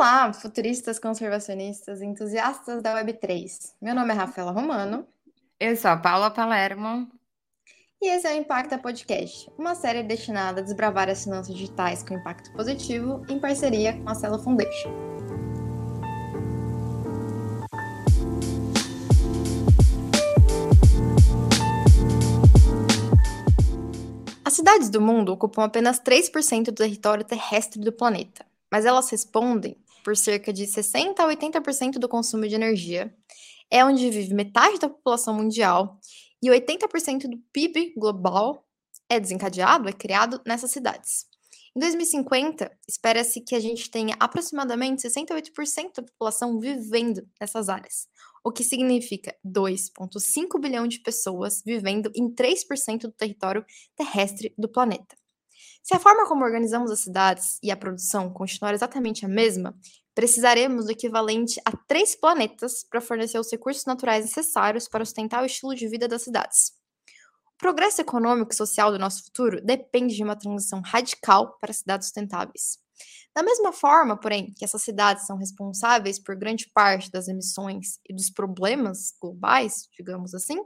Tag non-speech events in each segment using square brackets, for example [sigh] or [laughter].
Olá, futuristas, conservacionistas, entusiastas da Web3. Meu nome é Rafaela Romano. Eu sou a Paula Palermo. E esse é o Impacta Podcast, uma série destinada a desbravar as finanças digitais com impacto positivo em parceria com a Celo Foundation. As cidades do mundo ocupam apenas 3% do território terrestre do planeta mas elas respondem por cerca de 60 a 80% do consumo de energia. É onde vive metade da população mundial e 80% do PIB global é desencadeado, é criado nessas cidades. Em 2050, espera-se que a gente tenha aproximadamente 68% da população vivendo nessas áreas, o que significa 2,5 bilhão de pessoas vivendo em 3% do território terrestre do planeta. Se a forma como organizamos as cidades e a produção continuar exatamente a mesma, precisaremos do equivalente a três planetas para fornecer os recursos naturais necessários para sustentar o estilo de vida das cidades. O progresso econômico e social do nosso futuro depende de uma transição radical para cidades sustentáveis. Da mesma forma, porém, que essas cidades são responsáveis por grande parte das emissões e dos problemas globais, digamos assim,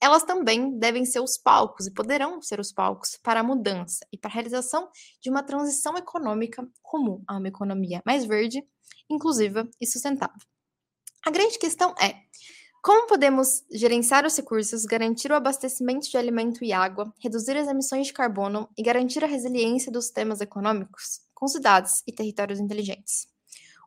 elas também devem ser os palcos e poderão ser os palcos para a mudança e para a realização de uma transição econômica comum a uma economia mais verde, inclusiva e sustentável. A grande questão é como podemos gerenciar os recursos, garantir o abastecimento de alimento e água, reduzir as emissões de carbono e garantir a resiliência dos sistemas econômicos com cidades e territórios inteligentes?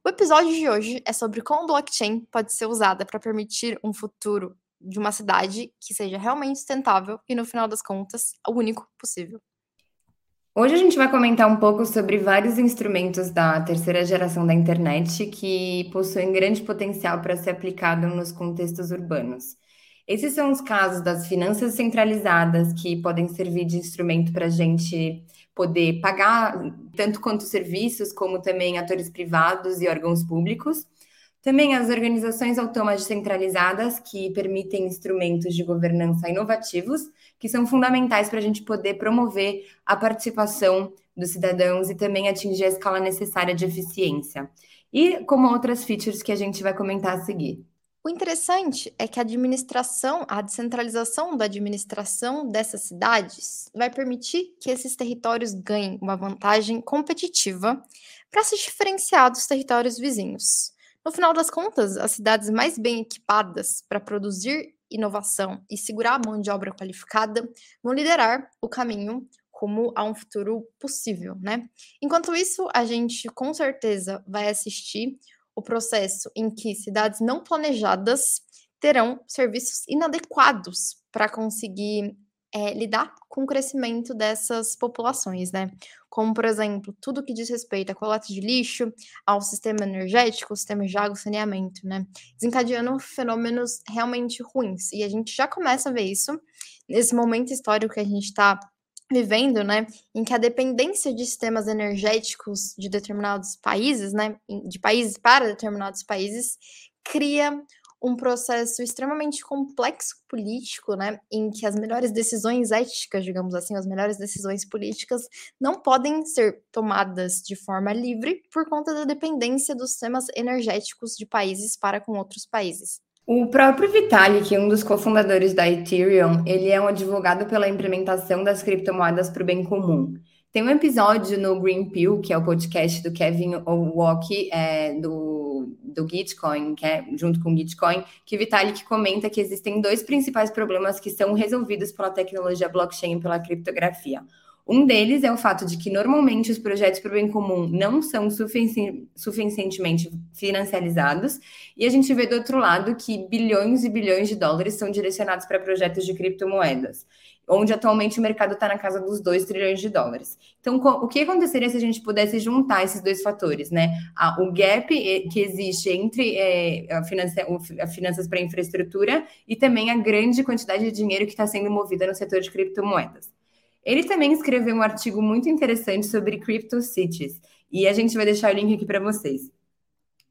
O episódio de hoje é sobre como blockchain pode ser usada para permitir um futuro de uma cidade que seja realmente sustentável e, no final das contas, o único possível. Hoje a gente vai comentar um pouco sobre vários instrumentos da terceira geração da internet que possuem grande potencial para ser aplicado nos contextos urbanos. Esses são os casos das finanças centralizadas, que podem servir de instrumento para a gente poder pagar tanto quanto serviços, como também atores privados e órgãos públicos. Também as organizações autônomas descentralizadas, que permitem instrumentos de governança inovativos, que são fundamentais para a gente poder promover a participação dos cidadãos e também atingir a escala necessária de eficiência. E como outras features que a gente vai comentar a seguir. O interessante é que a administração, a descentralização da administração dessas cidades vai permitir que esses territórios ganhem uma vantagem competitiva para se diferenciar dos territórios vizinhos. No final das contas, as cidades mais bem equipadas para produzir inovação e segurar a mão de obra qualificada vão liderar o caminho como a um futuro possível, né? Enquanto isso, a gente com certeza vai assistir o processo em que cidades não planejadas terão serviços inadequados para conseguir é, lidar com o crescimento dessas populações, né? Como, por exemplo, tudo que diz respeito à coleta de lixo, ao sistema energético, ao sistema de água e saneamento, né? Desencadeando fenômenos realmente ruins. E a gente já começa a ver isso nesse momento histórico que a gente está vivendo, né, em que a dependência de sistemas energéticos de determinados países, né, de países para determinados países, cria um processo extremamente complexo político, né, em que as melhores decisões éticas, digamos assim, as melhores decisões políticas não podem ser tomadas de forma livre por conta da dependência dos sistemas energéticos de países para com outros países. O próprio Vitalik, um dos cofundadores da Ethereum, ele é um advogado pela implementação das criptomoedas para o bem comum. Tem um episódio no Green Pill, que é o podcast do Kevin Owocki, é, do, do Gitcoin, que é junto com o Gitcoin, que Vitalik comenta que existem dois principais problemas que são resolvidos pela tecnologia blockchain e pela criptografia. Um deles é o fato de que normalmente os projetos para o bem comum não são sufici suficientemente financiarizados, e a gente vê do outro lado que bilhões e bilhões de dólares são direcionados para projetos de criptomoedas onde atualmente o mercado está na casa dos 2 trilhões de dólares. Então, o que aconteceria se a gente pudesse juntar esses dois fatores, né? o gap que existe entre é, a, finança, a finanças para infraestrutura e também a grande quantidade de dinheiro que está sendo movida no setor de criptomoedas. Ele também escreveu um artigo muito interessante sobre Crypto Cities, e a gente vai deixar o link aqui para vocês.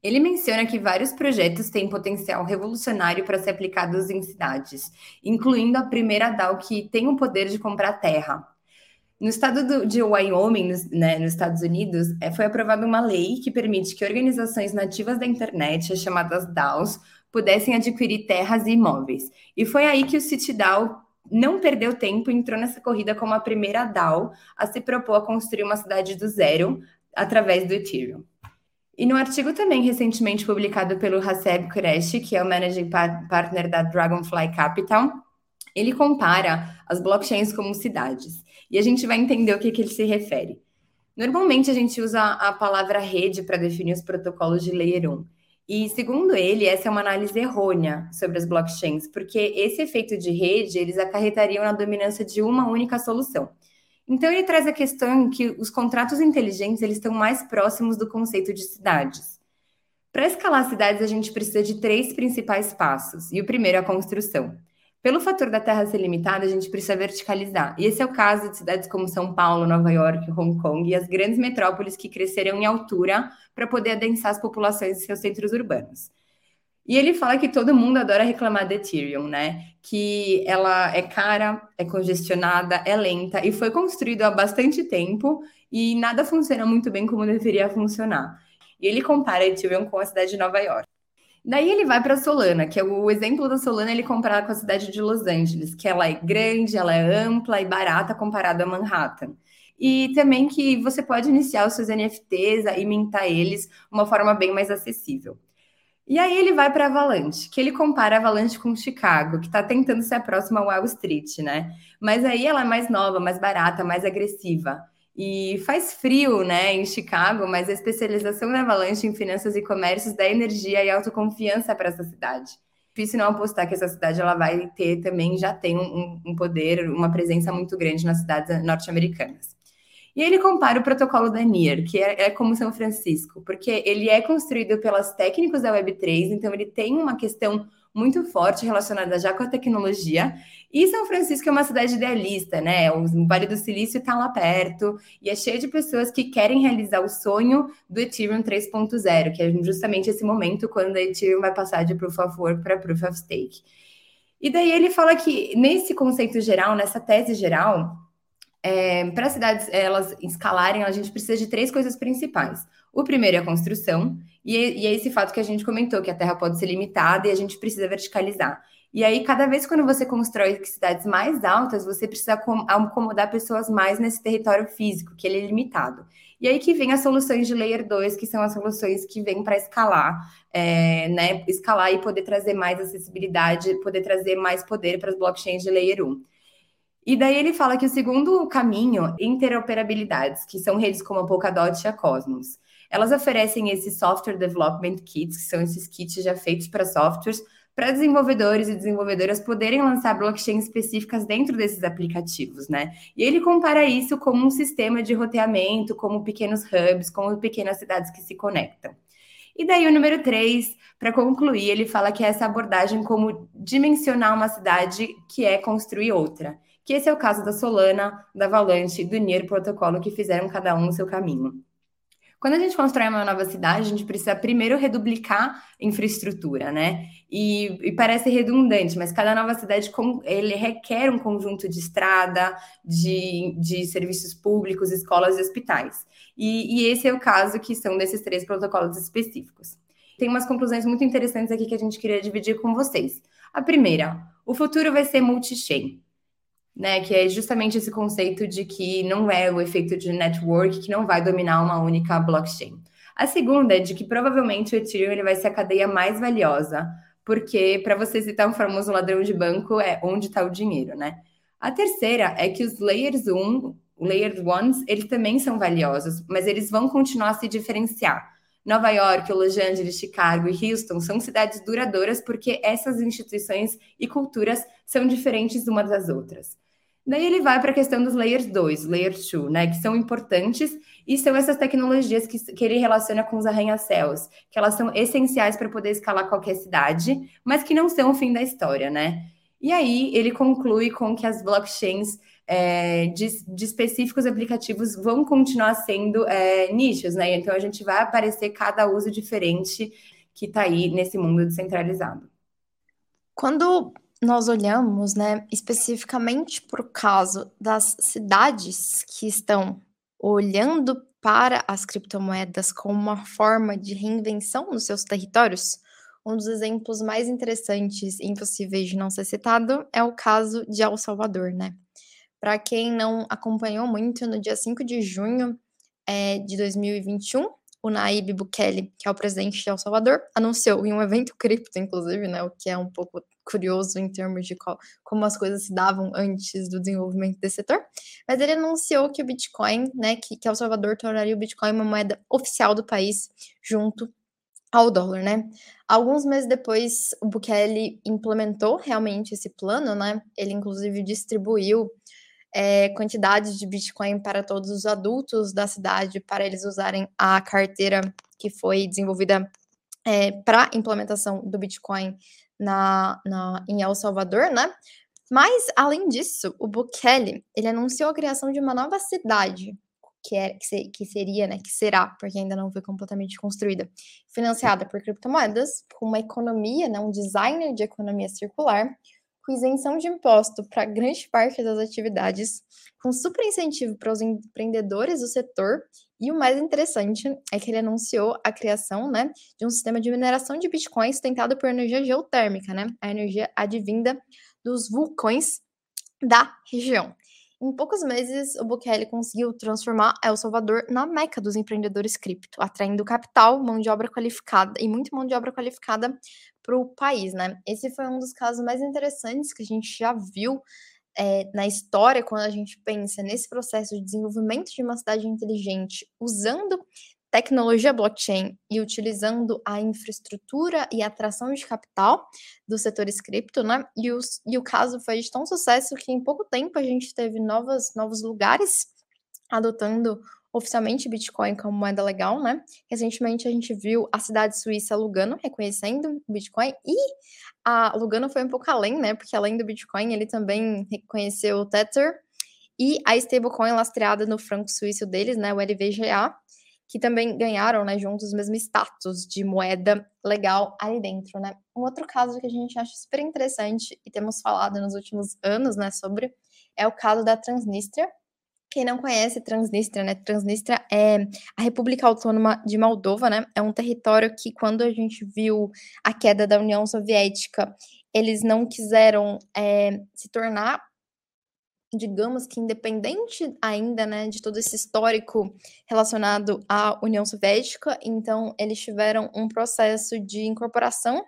Ele menciona que vários projetos têm potencial revolucionário para ser aplicados em cidades, incluindo a primeira DAO que tem o poder de comprar terra. No estado do, de Wyoming, né, nos Estados Unidos, é, foi aprovada uma lei que permite que organizações nativas da internet, as chamadas DAOs, pudessem adquirir terras e imóveis. E foi aí que o CityDAO não perdeu tempo e entrou nessa corrida como a primeira DAO a se propor a construir uma cidade do zero através do Ethereum. E no artigo também recentemente publicado pelo Haseb Qureshi, que é o Managing Partner da Dragonfly Capital, ele compara as blockchains como cidades. E a gente vai entender o que, que ele se refere. Normalmente a gente usa a palavra rede para definir os protocolos de Layer 1. E segundo ele, essa é uma análise errônea sobre as blockchains, porque esse efeito de rede eles acarretariam na dominância de uma única solução. Então ele traz a questão que os contratos inteligentes eles estão mais próximos do conceito de cidades. Para escalar cidades, a gente precisa de três principais passos. E o primeiro é a construção. Pelo fator da terra ser limitada, a gente precisa verticalizar. E esse é o caso de cidades como São Paulo, Nova York, Hong Kong e as grandes metrópoles que cresceram em altura para poder adensar as populações em seus centros urbanos. E ele fala que todo mundo adora reclamar da Ethereum, né? Que ela é cara, é congestionada, é lenta e foi construída há bastante tempo e nada funciona muito bem como deveria funcionar. E ele compara a Ethereum com a cidade de Nova York. Daí ele vai para Solana, que é o exemplo da Solana, ele compara com a cidade de Los Angeles, que ela é grande, ela é ampla e barata comparada a Manhattan. E também que você pode iniciar os seus NFTs e mintar eles uma forma bem mais acessível. E aí ele vai para Avalanche, que ele compara a Avalanche com Chicago, que está tentando se aproximar ao Wall Street, né? Mas aí ela é mais nova, mais barata, mais agressiva. E faz frio, né, em Chicago, mas a especialização da Avalanche em finanças e comércios dá energia e autoconfiança para essa cidade. Difícil não apostar que essa cidade ela vai ter também, já tem um, um poder, uma presença muito grande nas cidades norte-americanas. E ele compara o protocolo da NIR, que é, é, como São Francisco, porque ele é construído pelas técnicos da Web3, então ele tem uma questão muito forte relacionada já com a tecnologia. E São Francisco é uma cidade idealista, né? O Vale do Silício está lá perto e é cheio de pessoas que querem realizar o sonho do Ethereum 3.0, que é justamente esse momento quando a Ethereum vai passar de Proof of Work para Proof of Stake. E daí ele fala que nesse conceito geral, nessa tese geral, é, para as cidades elas escalarem, a gente precisa de três coisas principais. O primeiro é a construção, e, e é esse fato que a gente comentou, que a terra pode ser limitada e a gente precisa verticalizar. E aí, cada vez quando você constrói cidades mais altas, você precisa acomodar pessoas mais nesse território físico, que ele é limitado. E aí que vem as soluções de Layer 2, que são as soluções que vêm para escalar, é, né? Escalar e poder trazer mais acessibilidade, poder trazer mais poder para as blockchains de Layer 1. E daí ele fala que o segundo caminho, interoperabilidades, que são redes como a Polkadot e a Cosmos. Elas oferecem esses Software Development Kits, que são esses kits já feitos para softwares, para desenvolvedores e desenvolvedoras poderem lançar blockchains específicas dentro desses aplicativos, né? E ele compara isso como um sistema de roteamento, como pequenos hubs, como pequenas cidades que se conectam. E daí o número 3, para concluir, ele fala que é essa abordagem como dimensionar uma cidade que é construir outra. Que esse é o caso da Solana, da Avalanche, do NIR protocolo que fizeram cada um o seu caminho. Quando a gente constrói uma nova cidade, a gente precisa primeiro reduplicar infraestrutura, né? E, e, parece redundante, mas cada nova cidade ele requer um conjunto de estrada, de, de serviços públicos, escolas e hospitais. E, e esse é o caso que são desses três protocolos específicos. Tem umas conclusões muito interessantes aqui que a gente queria dividir com vocês. A primeira, o futuro vai ser multi-chain né? Que é justamente esse conceito de que não é o efeito de network que não vai dominar uma única blockchain. A segunda é de que provavelmente o Ethereum ele vai ser a cadeia mais valiosa, porque para você citar um famoso ladrão de banco é onde está o dinheiro, né? A terceira é que os layers 1, layers 1, eles também são valiosos, mas eles vão continuar a se diferenciar. Nova York, Los Angeles, Chicago e Houston são cidades duradouras porque essas instituições e culturas são diferentes umas das outras. Daí ele vai para a questão dos layers 2, layer 2, né, que são importantes e são essas tecnologias que, que ele relaciona com os arranha-céus, que elas são essenciais para poder escalar qualquer cidade, mas que não são o fim da história, né? E aí ele conclui com que as blockchains é, de, de, específicos aplicativos vão continuar sendo é, nichos, né? Então a gente vai aparecer cada uso diferente que está aí nesse mundo descentralizado. Quando nós olhamos, né, especificamente para o caso das cidades que estão olhando para as criptomoedas como uma forma de reinvenção nos seus territórios, um dos exemplos mais interessantes e impossíveis de não ser citado é o caso de El Salvador, né? Para quem não acompanhou muito, no dia 5 de junho é, de 2021, o Naib Bukele, que é o presidente de El Salvador, anunciou em um evento cripto, inclusive, né, o que é um pouco curioso em termos de qual, como as coisas se davam antes do desenvolvimento desse setor, mas ele anunciou que o Bitcoin, né, que, que El Salvador tornaria o Bitcoin uma moeda oficial do país, junto ao dólar, né? Alguns meses depois, o Bukele implementou realmente esse plano, né? Ele, inclusive, distribuiu é, quantidades de Bitcoin para todos os adultos da cidade, para eles usarem a carteira que foi desenvolvida é, para implementação do Bitcoin na, na, em El Salvador, né? Mas, além disso, o Bukele, ele anunciou a criação de uma nova cidade, que, é, que, ser, que, seria, né, que será, porque ainda não foi completamente construída, financiada por criptomoedas, com uma economia, né, um designer de economia circular, com isenção de imposto para grande parte das atividades, com super incentivo para os empreendedores do setor, e o mais interessante é que ele anunciou a criação, né, de um sistema de mineração de Bitcoin sustentado por energia geotérmica, né, a energia advinda dos vulcões da região. Em poucos meses, o Bukele conseguiu transformar El Salvador na meca dos empreendedores cripto, atraindo capital, mão de obra qualificada e muito mão de obra qualificada para o país, né? Esse foi um dos casos mais interessantes que a gente já viu é, na história quando a gente pensa nesse processo de desenvolvimento de uma cidade inteligente usando tecnologia blockchain e utilizando a infraestrutura e atração de capital do setor cripto, né? E, os, e o caso foi de tão sucesso que em pouco tempo a gente teve novas, novos lugares adotando oficialmente Bitcoin como moeda legal, né? Recentemente a gente viu a cidade suíça Lugano reconhecendo o Bitcoin e a Lugano foi um pouco além, né? Porque além do Bitcoin, ele também reconheceu o Tether e a stablecoin lastreada no franco suíço deles, né, o LVGA, que também ganharam, né, juntos o mesmo status de moeda legal ali dentro, né. Um outro caso que a gente acha super interessante e temos falado nos últimos anos, né, sobre é o caso da Transnistria. Quem não conhece Transnistria, né, Transnistria é a República Autônoma de Moldova, né, é um território que quando a gente viu a queda da União Soviética, eles não quiseram é, se tornar digamos que independente ainda, né, de todo esse histórico relacionado à União Soviética, então eles tiveram um processo de incorporação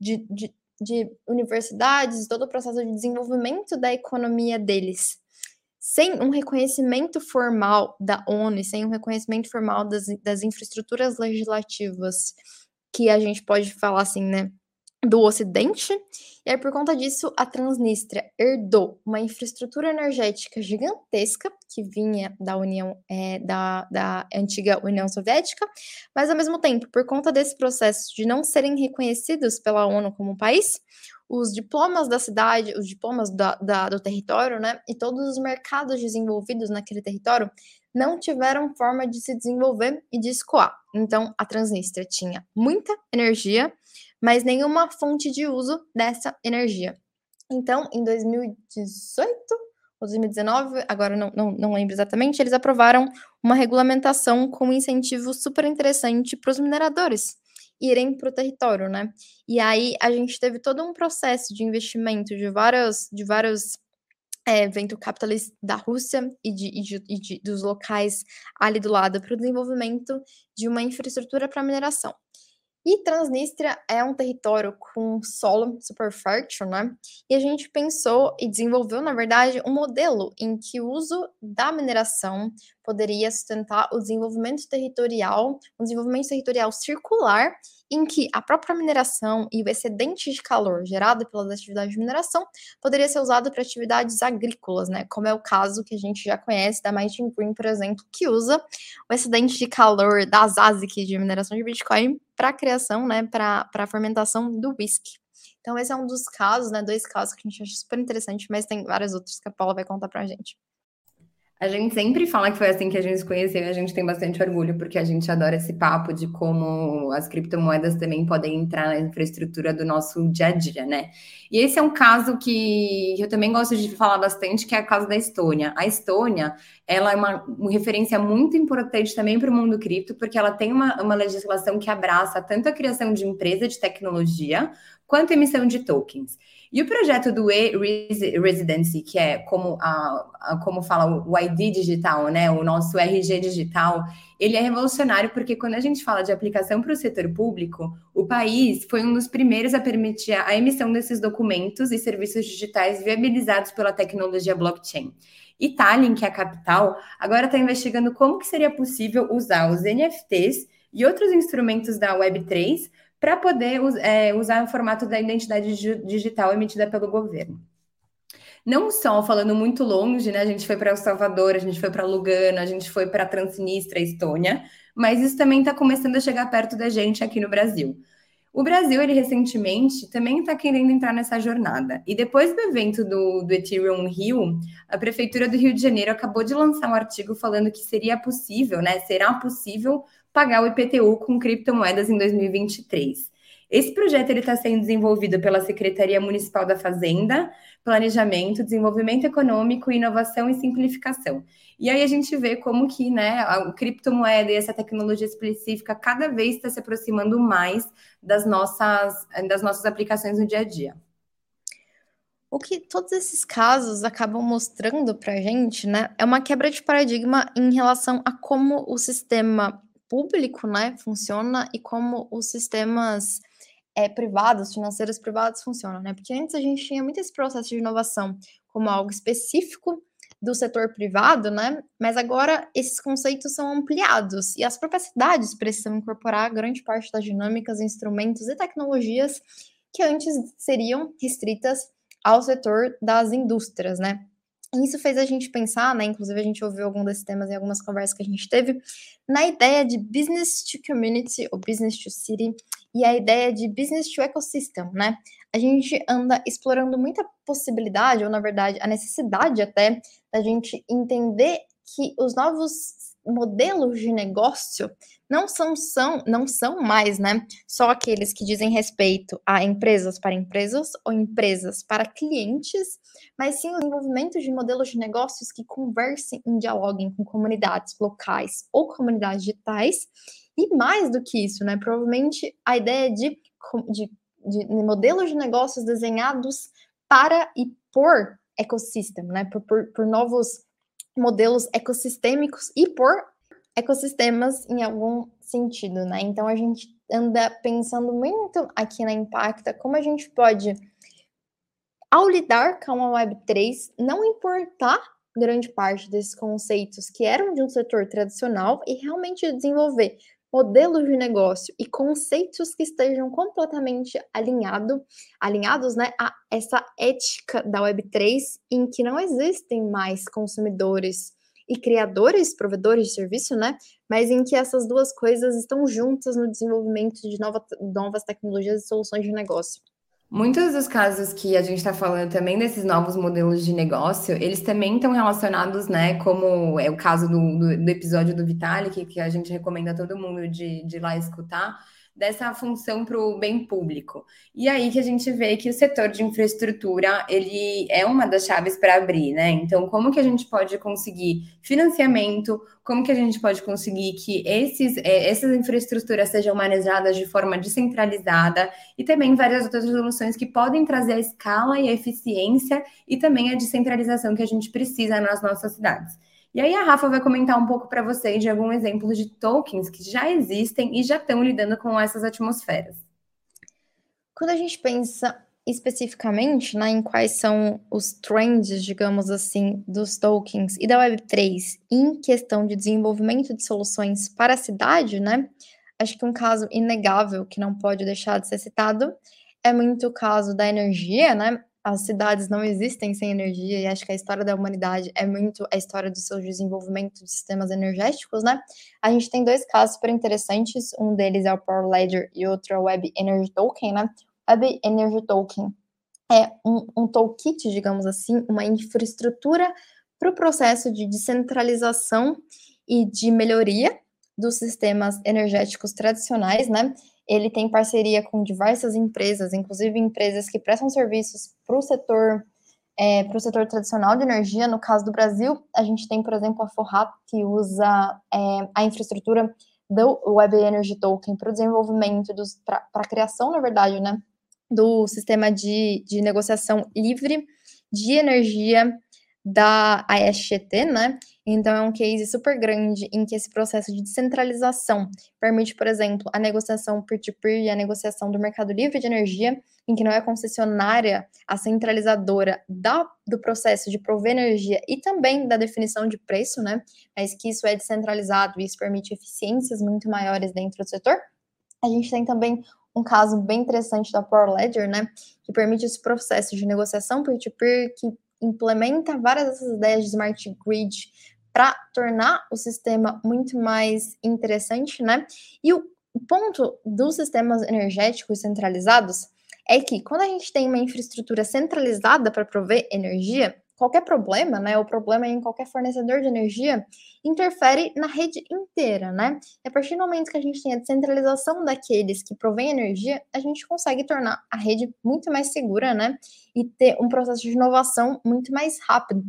de, de, de universidades, todo o processo de desenvolvimento da economia deles. Sem um reconhecimento formal da ONU, sem um reconhecimento formal das, das infraestruturas legislativas, que a gente pode falar assim, né, do Ocidente, e aí, por conta disso, a Transnistria herdou uma infraestrutura energética gigantesca que vinha da União é, da, da antiga União Soviética, mas ao mesmo tempo, por conta desse processo de não serem reconhecidos pela ONU como país, os diplomas da cidade, os diplomas da, da, do território, né, e todos os mercados desenvolvidos naquele território não tiveram forma de se desenvolver e de escoar. Então, a Transnistria tinha muita energia, mas nenhuma fonte de uso dessa energia. Então, em 2018 ou 2019, agora não, não, não lembro exatamente, eles aprovaram uma regulamentação com um incentivo super interessante para os mineradores irem para o território, né? E aí a gente teve todo um processo de investimento de vários, de vários é, vento capitalista da Rússia e, de, e, de, e de, dos locais ali do lado para o desenvolvimento de uma infraestrutura para mineração. E Transnistria é um território com solo super fértil, né? E a gente pensou e desenvolveu, na verdade, um modelo em que o uso da mineração poderia sustentar o desenvolvimento territorial, um desenvolvimento territorial circular, em que a própria mineração e o excedente de calor gerado pelas atividades de mineração poderia ser usado para atividades agrícolas, né? Como é o caso que a gente já conhece da Mighty Green, por exemplo, que usa o excedente de calor das ASIC de mineração de Bitcoin para a criação, né, para a fermentação do whisky. Então, esse é um dos casos, né, dois casos que a gente acha super interessante, mas tem vários outros que a Paula vai contar para a gente. A gente sempre fala que foi assim que a gente se conheceu e a gente tem bastante orgulho, porque a gente adora esse papo de como as criptomoedas também podem entrar na infraestrutura do nosso dia a dia, né? E esse é um caso que eu também gosto de falar bastante, que é o caso da Estônia. A Estônia, ela é uma, uma referência muito importante também para o mundo cripto, porque ela tem uma, uma legislação que abraça tanto a criação de empresa de tecnologia, quanto a emissão de tokens. E o projeto do e-residency, que é como, a, a, como fala o ID digital, né, o nosso RG digital, ele é revolucionário porque quando a gente fala de aplicação para o setor público, o país foi um dos primeiros a permitir a emissão desses documentos e serviços digitais viabilizados pela tecnologia blockchain. E Tallinn, que é a capital, agora está investigando como que seria possível usar os NFTs e outros instrumentos da Web3 para poder é, usar o formato da identidade digital emitida pelo governo. Não só falando muito longe, né? A gente foi para El Salvador, a gente foi para Lugano, a gente foi para Transnistria, Estônia, mas isso também está começando a chegar perto da gente aqui no Brasil. O Brasil, ele recentemente também está querendo entrar nessa jornada. E depois do evento do, do Ethereum Rio, a Prefeitura do Rio de Janeiro acabou de lançar um artigo falando que seria possível, né? Será possível pagar o IPTU com criptomoedas em 2023. Esse projeto está sendo desenvolvido pela Secretaria Municipal da Fazenda, Planejamento, Desenvolvimento Econômico, Inovação e Simplificação. E aí a gente vê como que né, a criptomoeda e essa tecnologia específica cada vez está se aproximando mais das nossas, das nossas aplicações no dia a dia. O que todos esses casos acabam mostrando para a gente, né, é uma quebra de paradigma em relação a como o sistema público, né, funciona e como os sistemas é, privados, financeiros privados funcionam, né? Porque antes a gente tinha muito esse processo de inovação como algo específico do setor privado, né? Mas agora esses conceitos são ampliados e as próprias cidades precisam incorporar grande parte das dinâmicas, instrumentos e tecnologias que antes seriam restritas ao setor das indústrias, né? Isso fez a gente pensar, né? Inclusive, a gente ouviu algum desses temas em algumas conversas que a gente teve, na ideia de business to community ou business to city e a ideia de business to ecosystem, né? A gente anda explorando muita possibilidade, ou na verdade, a necessidade até da gente entender que os novos modelos de negócio não são, são, não são mais, né, só aqueles que dizem respeito a empresas para empresas ou empresas para clientes, mas sim o desenvolvimento de modelos de negócios que conversem e dialoguem com comunidades locais ou comunidades digitais, e mais do que isso, né, provavelmente a ideia de, de, de modelos de negócios desenhados para e por ecossistema, né, por, por, por novos modelos ecossistêmicos e por ecossistemas em algum sentido, né? Então a gente anda pensando muito aqui na Impacta como a gente pode, ao lidar com a Web3, não importar grande parte desses conceitos que eram de um setor tradicional e realmente desenvolver modelos de negócio e conceitos que estejam completamente alinhado, alinhados né, a essa ética da Web3, em que não existem mais consumidores e criadores, provedores de serviço, né? Mas em que essas duas coisas estão juntas no desenvolvimento de nova, novas tecnologias e soluções de negócio. Muitos dos casos que a gente está falando também desses novos modelos de negócio, eles também estão relacionados, né? Como é o caso do, do, do episódio do Vitalik, que a gente recomenda a todo mundo de, de lá escutar, dessa função para o bem público. E aí que a gente vê que o setor de infraestrutura ele é uma das chaves para abrir, né? Então, como que a gente pode conseguir financiamento? Como que a gente pode conseguir que esses, é, essas infraestruturas sejam manejadas de forma descentralizada e também várias outras soluções que podem trazer a escala e a eficiência e também a descentralização que a gente precisa nas nossas cidades. E aí a Rafa vai comentar um pouco para vocês de algum exemplo de tokens que já existem e já estão lidando com essas atmosferas. Quando a gente pensa especificamente né, em quais são os trends, digamos assim, dos tokens e da Web3 em questão de desenvolvimento de soluções para a cidade, né? Acho que um caso inegável que não pode deixar de ser citado é muito o caso da energia, né? As cidades não existem sem energia e acho que a história da humanidade é muito a história do seu desenvolvimento de sistemas energéticos, né? A gente tem dois casos super interessantes, um deles é o Power Ledger e outro é o Web Energy Token, né? Web Energy Token é um, um toolkit, digamos assim, uma infraestrutura para o processo de descentralização e de melhoria dos sistemas energéticos tradicionais, né? Ele tem parceria com diversas empresas, inclusive empresas que prestam serviços para o setor é, para o setor tradicional de energia. No caso do Brasil, a gente tem, por exemplo, a Forrap, que usa é, a infraestrutura do Web Energy Token para o desenvolvimento, para a criação, na verdade, né, do sistema de, de negociação livre de energia da ASGT, né? Então, é um case super grande em que esse processo de descentralização permite, por exemplo, a negociação peer-to-peer -peer e a negociação do mercado livre de energia, em que não é a concessionária a centralizadora da, do processo de prover energia e também da definição de preço, né? Mas que isso é descentralizado e isso permite eficiências muito maiores dentro do setor. A gente tem também um caso bem interessante da Power Ledger, né? Que permite esse processo de negociação peer-to-peer, -peer, que implementa várias dessas ideias de smart grid para tornar o sistema muito mais interessante, né? E o ponto dos sistemas energéticos centralizados é que quando a gente tem uma infraestrutura centralizada para prover energia, qualquer problema, né, o problema em qualquer fornecedor de energia, interfere na rede inteira, né? E a partir do momento que a gente tem a descentralização daqueles que provêm energia, a gente consegue tornar a rede muito mais segura, né? E ter um processo de inovação muito mais rápido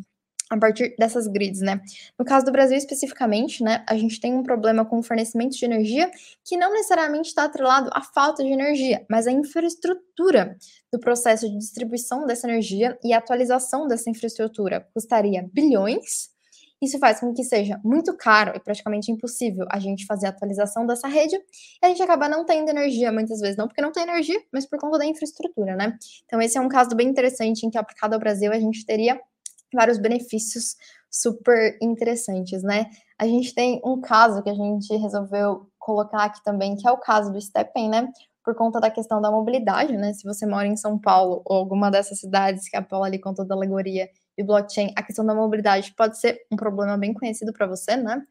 a partir dessas grids, né? No caso do Brasil especificamente, né, a gente tem um problema com o fornecimento de energia que não necessariamente está atrelado à falta de energia, mas à infraestrutura do processo de distribuição dessa energia e atualização dessa infraestrutura custaria bilhões. Isso faz com que seja muito caro e praticamente impossível a gente fazer a atualização dessa rede e a gente acaba não tendo energia muitas vezes, não porque não tem energia, mas por conta da infraestrutura, né? Então, esse é um caso bem interessante em que, aplicado ao Brasil, a gente teria vários benefícios super interessantes, né? A gente tem um caso que a gente resolveu colocar aqui também, que é o caso do Steppen, né? Por conta da questão da mobilidade, né? Se você mora em São Paulo ou alguma dessas cidades que a Paula ali contou da alegoria e blockchain, a questão da mobilidade pode ser um problema bem conhecido para você, né?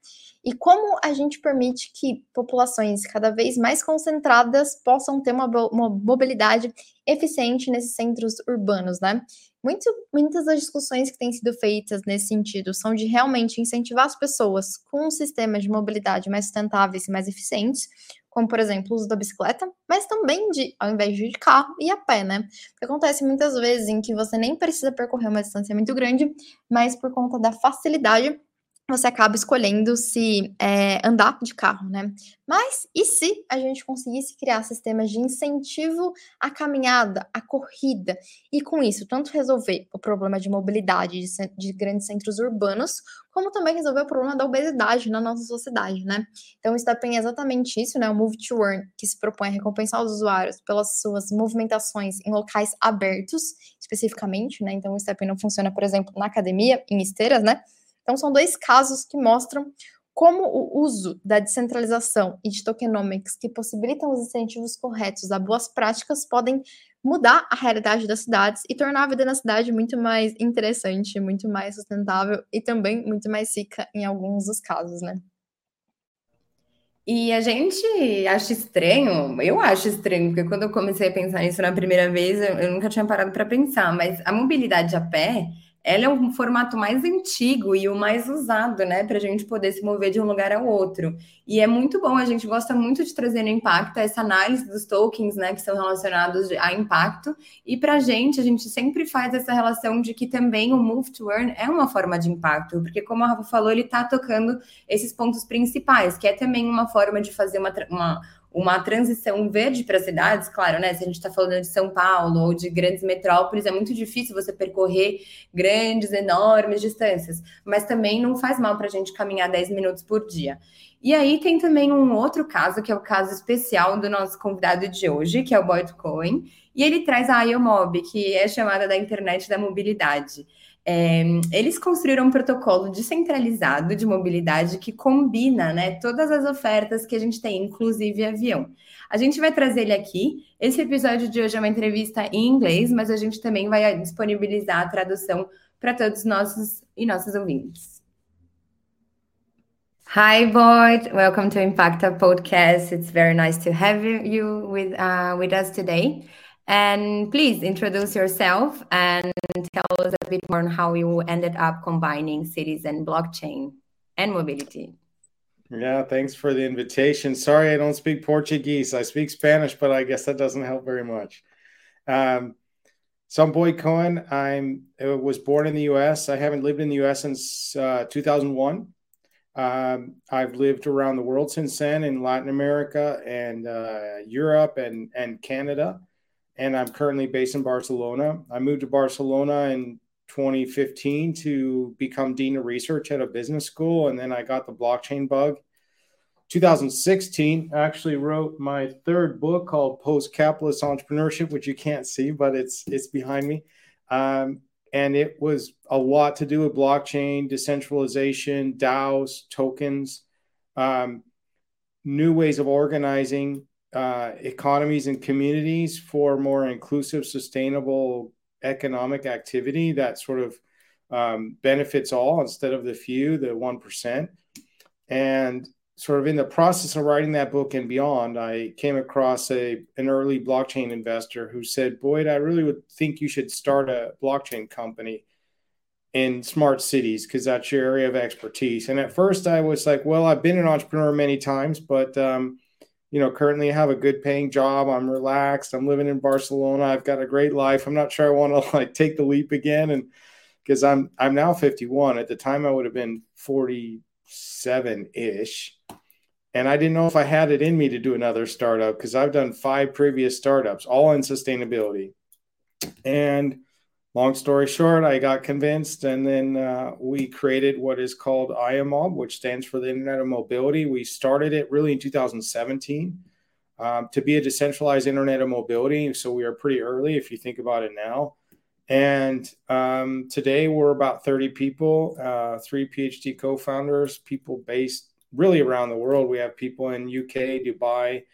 E como a gente permite que populações cada vez mais concentradas possam ter uma, uma mobilidade eficiente nesses centros urbanos, né? Muito, muitas das discussões que têm sido feitas nesse sentido são de realmente incentivar as pessoas com um sistema de mobilidade mais sustentáveis e mais eficientes, como por exemplo o uso da bicicleta, mas também de, ao invés de, de carro, e a pé, né? Porque acontece muitas vezes em que você nem precisa percorrer uma distância muito grande, mas por conta da facilidade você acaba escolhendo se é, andar de carro, né? Mas e se a gente conseguisse criar sistemas de incentivo à caminhada, à corrida, e com isso tanto resolver o problema de mobilidade de, de grandes centros urbanos, como também resolver o problema da obesidade na nossa sociedade, né? Então, o Steppen é exatamente isso, né? O Move to Earn, que se propõe a recompensar os usuários pelas suas movimentações em locais abertos, especificamente, né? Então, o Steppen não funciona, por exemplo, na academia, em esteiras, né? Então, são dois casos que mostram como o uso da descentralização e de tokenomics, que possibilitam os incentivos corretos a boas práticas, podem mudar a realidade das cidades e tornar a vida na cidade muito mais interessante, muito mais sustentável e também muito mais rica em alguns dos casos, né? E a gente acha estranho, eu acho estranho, porque quando eu comecei a pensar nisso na primeira vez, eu, eu nunca tinha parado para pensar, mas a mobilidade a pé ela é um formato mais antigo e o mais usado, né, para a gente poder se mover de um lugar ao outro. E é muito bom, a gente gosta muito de trazer no impacto essa análise dos tokens, né, que são relacionados a impacto. E para a gente, a gente sempre faz essa relação de que também o Move to Earn é uma forma de impacto, porque como a Rafa falou, ele está tocando esses pontos principais, que é também uma forma de fazer uma, uma uma transição verde para as cidades, claro, né? Se a gente está falando de São Paulo ou de grandes metrópoles, é muito difícil você percorrer grandes, enormes distâncias, mas também não faz mal para a gente caminhar 10 minutos por dia. E aí tem também um outro caso, que é o caso especial do nosso convidado de hoje, que é o Boyd Cohen, e ele traz a IOMOB, que é chamada da internet da mobilidade. É, eles construíram um protocolo descentralizado de mobilidade que combina né, todas as ofertas que a gente tem, inclusive avião. A gente vai trazer ele aqui. Esse episódio de hoje é uma entrevista em inglês, mas a gente também vai disponibilizar a tradução para todos os nossos e nossas ouvintes. Hi, Boyd. Welcome to Impacta Podcast. It's very nice to have you with, uh, with us today. And please introduce yourself and tell us a bit more on how you ended up combining cities and blockchain and mobility. Yeah, thanks for the invitation. Sorry, I don't speak Portuguese. I speak Spanish, but I guess that doesn't help very much. Um, so I'm Boyd Cohen. I'm I was born in the U.S. I haven't lived in the U.S. since uh, 2001. Um, I've lived around the world since then in Latin America and uh, Europe and and Canada, and I'm currently based in Barcelona. I moved to Barcelona in 2015 to become dean of research at a business school, and then I got the blockchain bug. 2016, I actually wrote my third book called Post Capitalist Entrepreneurship, which you can't see, but it's it's behind me. Um, and it was a lot to do with blockchain, decentralization, DAOs, tokens, um, new ways of organizing uh, economies and communities for more inclusive, sustainable economic activity that sort of um, benefits all instead of the few, the 1%. And sort of in the process of writing that book and beyond, I came across a an early blockchain investor who said, "Boyd, I really would think you should start a blockchain company in smart cities because that's your area of expertise." And at first, I was like, "Well, I've been an entrepreneur many times, but um, you know, currently I have a good paying job. I'm relaxed. I'm living in Barcelona. I've got a great life. I'm not sure I want to [laughs] like take the leap again." And because I'm I'm now 51. At the time, I would have been 47 ish and I didn't know if I had it in me to do another startup because I've done five previous startups, all in sustainability. And long story short, I got convinced, and then uh, we created what is called Iomob, which stands for the Internet of Mobility. We started it really in 2017 um, to be a decentralized Internet of Mobility. So we are pretty early if you think about it now. And um, today we're about 30 people, uh, three PhD co founders, people based really around the world. We have people in UK, Dubai,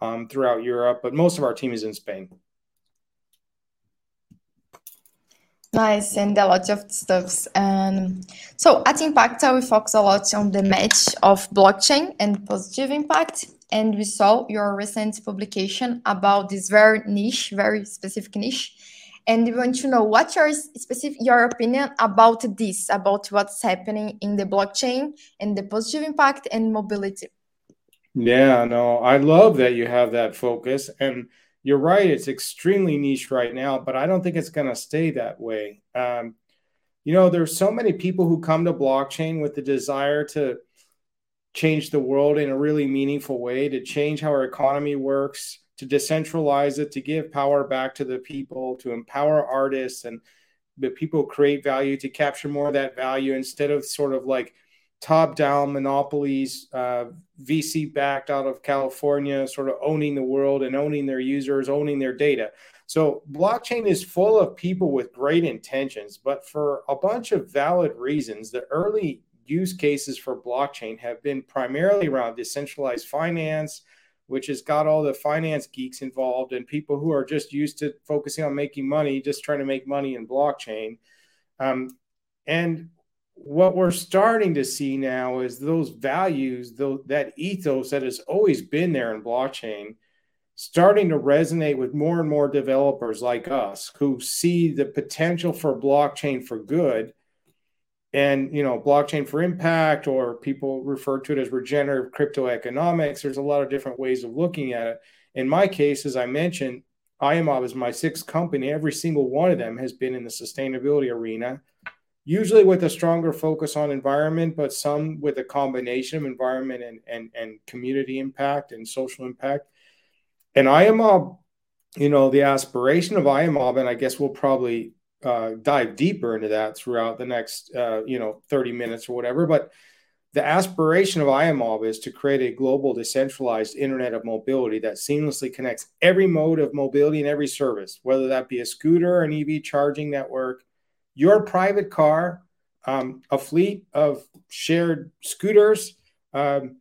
um, throughout Europe, but most of our team is in Spain. Nice, and a lot of stuffs. And so at Impacta, we focus a lot on the match of blockchain and positive impact. And we saw your recent publication about this very niche, very specific niche and we want to know what's your specific your opinion about this about what's happening in the blockchain and the positive impact and mobility yeah no i love that you have that focus and you're right it's extremely niche right now but i don't think it's going to stay that way. Um, you know there's so many people who come to blockchain with the desire to change the world in a really meaningful way to change how our economy works to decentralize it, to give power back to the people, to empower artists and the people create value, to capture more of that value instead of sort of like top down monopolies, uh, VC backed out of California, sort of owning the world and owning their users, owning their data. So, blockchain is full of people with great intentions, but for a bunch of valid reasons, the early use cases for blockchain have been primarily around decentralized finance, which has got all the finance geeks involved and people who are just used to focusing on making money, just trying to make money in blockchain. Um, and what we're starting to see now is those values, that ethos that has always been there in blockchain, starting to resonate with more and more developers like us who see the potential for blockchain for good and you know blockchain for impact or people refer to it as regenerative crypto economics. There's a lot of different ways of looking at it. In my case as i mentioned Iomob is my sixth company. Every single one of them has been in the sustainability arena usually with a stronger focus on environment but some with a combination of environment and and, and community impact and social impact. And Iomob you know the aspiration of Iomob and i guess we'll probably uh, dive deeper into that throughout the next uh, you know 30 minutes or whatever but the aspiration of Iomob is to create a global decentralized internet of mobility that seamlessly connects every mode of mobility and every service whether that be a scooter or an ev charging network your private car um, a fleet of shared scooters um,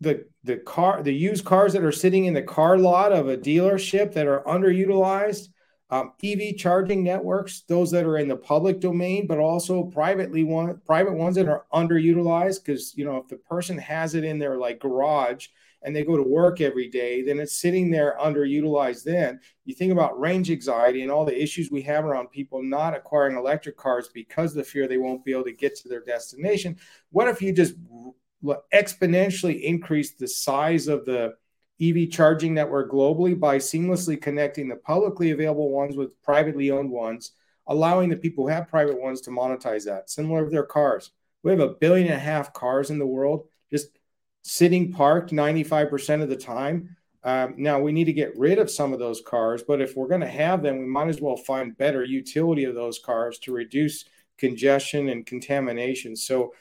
the the car the used cars that are sitting in the car lot of a dealership that are underutilized um, EV charging networks, those that are in the public domain, but also privately one private ones that are underutilized. Because you know, if the person has it in their like garage and they go to work every day, then it's sitting there underutilized. Then you think about range anxiety and all the issues we have around people not acquiring electric cars because of the fear they won't be able to get to their destination. What if you just exponentially increase the size of the EV charging network globally by seamlessly connecting the publicly available ones with privately owned ones, allowing the people who have private ones to monetize that, similar to their cars. We have a billion and a half cars in the world just sitting parked 95% of the time. Um, now we need to get rid of some of those cars, but if we're going to have them, we might as well find better utility of those cars to reduce congestion and contamination. So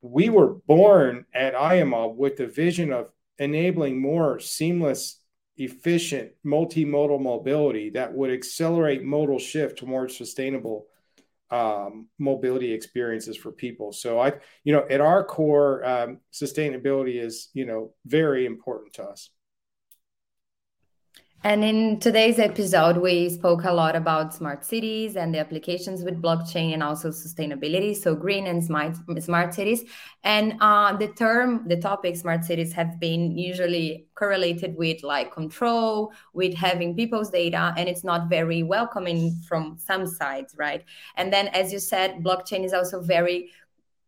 we were born at Iomob with the vision of enabling more seamless, efficient, multimodal mobility that would accelerate modal shift towards sustainable um, mobility experiences for people. So I, you know, at our core, um, sustainability is, you know, very important to us. And in today's episode, we spoke a lot about smart cities and the applications with blockchain and also sustainability. So green and smart, smart cities. And uh, the term, the topic smart cities have been usually correlated with like control, with having people's data, and it's not very welcoming from some sides, right? And then, as you said, blockchain is also very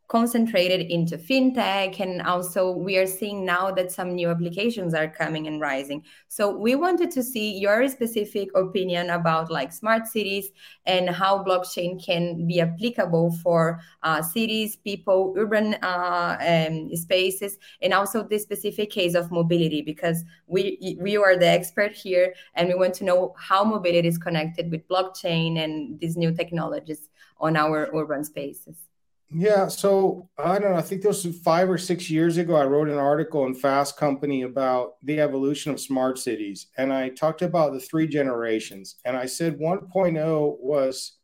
concentrated into fintech and also we are seeing now that some new applications are coming and rising. So we wanted to see your specific opinion about like smart cities and how blockchain can be applicable for uh, cities people urban uh, um, spaces and also the specific case of mobility because we we are the expert here and we want to know how mobility is connected with blockchain and these new technologies on our urban spaces yeah, so I don't know. I think those five or six years ago. I wrote an article in Fast Company about the evolution of smart cities, and I talked about the three generations. And I said 1.0 was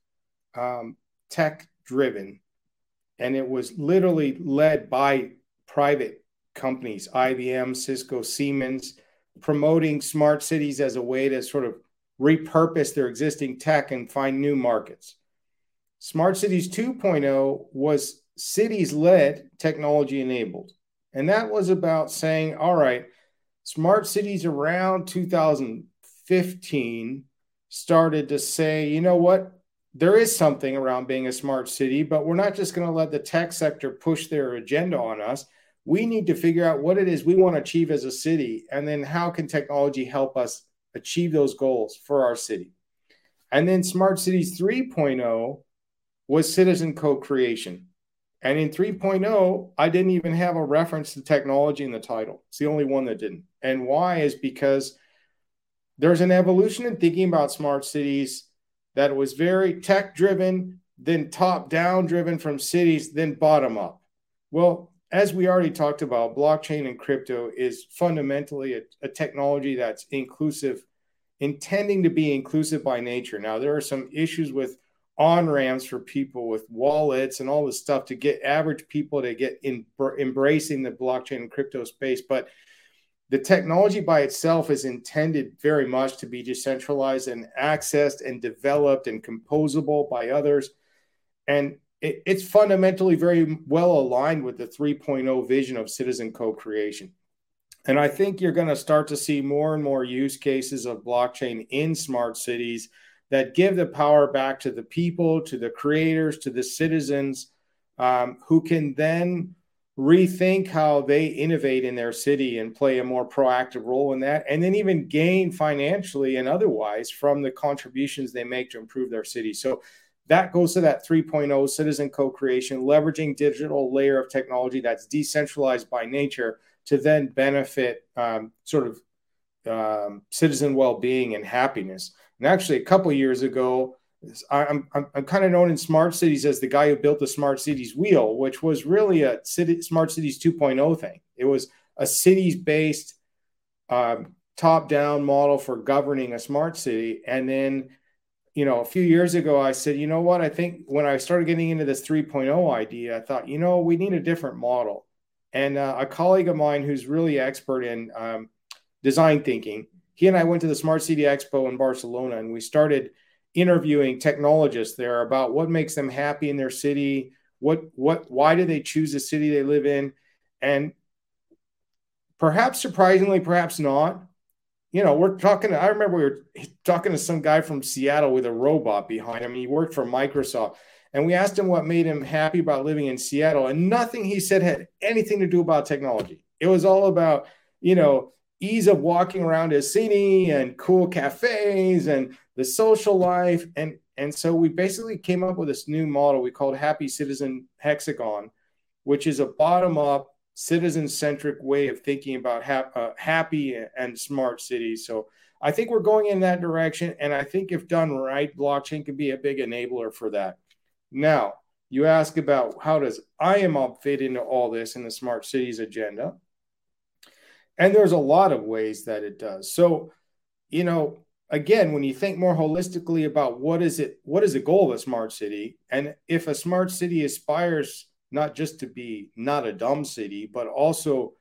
um, tech driven, and it was literally led by private companies, IBM, Cisco, Siemens, promoting smart cities as a way to sort of repurpose their existing tech and find new markets. Smart Cities 2.0 was cities led, technology enabled. And that was about saying, all right, smart cities around 2015 started to say, you know what? There is something around being a smart city, but we're not just going to let the tech sector push their agenda on us. We need to figure out what it is we want to achieve as a city, and then how can technology help us achieve those goals for our city. And then Smart Cities 3.0 was citizen co-creation. And in 3.0, I didn't even have a reference to technology in the title. It's the only one that didn't. And why is because there's an evolution in thinking about smart cities that was very tech driven, then top down driven from cities, then bottom up. Well, as we already talked about, blockchain and crypto is fundamentally a, a technology that's inclusive, intending to be inclusive by nature. Now, there are some issues with on ramps for people with wallets and all this stuff to get average people to get in embracing the blockchain and crypto space. But the technology by itself is intended very much to be decentralized and accessed and developed and composable by others. And it, it's fundamentally very well aligned with the 3.0 vision of citizen co-creation. And i think you're going to start to see more and more use cases of blockchain in smart cities that give the power back to the people, to the creators, to the citizens, um, who can then rethink how they innovate in their city and play a more proactive role in that, and then even gain financially and otherwise from the contributions they make to improve their city. So that goes to that 3.0 citizen co-creation, leveraging digital layer of technology that's decentralized by nature to then benefit um, sort of um, citizen well-being and happiness. And actually, a couple years ago, I'm, I'm, I'm kind of known in smart cities as the guy who built the smart cities wheel, which was really a city, smart cities 2.0 thing. It was a cities based um, top down model for governing a smart city. And then, you know, a few years ago, I said, you know what? I think when I started getting into this 3.0 idea, I thought, you know, we need a different model. And uh, a colleague of mine who's really expert in um, design thinking he and I went to the Smart City Expo in Barcelona and we started interviewing technologists there about what makes them happy in their city, what what why do they choose the city they live in? And perhaps surprisingly, perhaps not. You know, we're talking. I remember we were talking to some guy from Seattle with a robot behind him. He worked for Microsoft, and we asked him what made him happy about living in Seattle, and nothing he said had anything to do about technology. It was all about, you know, ease of walking around his city and cool cafes and the social life. And, and so we basically came up with this new model we called Happy Citizen Hexagon, which is a bottom up, citizen centric way of thinking about ha- uh, happy and smart cities. So I think we're going in that direction. And I think if done right, blockchain can be a big enabler for that. Now, you ask about how does Iomob fit into all this in the smart cities agenda? And there's a lot of ways that it does. So, you know, again, when you think more holistically about what is it, what is the goal of a smart city? And if a smart city aspires not just to be not a dumb city, but also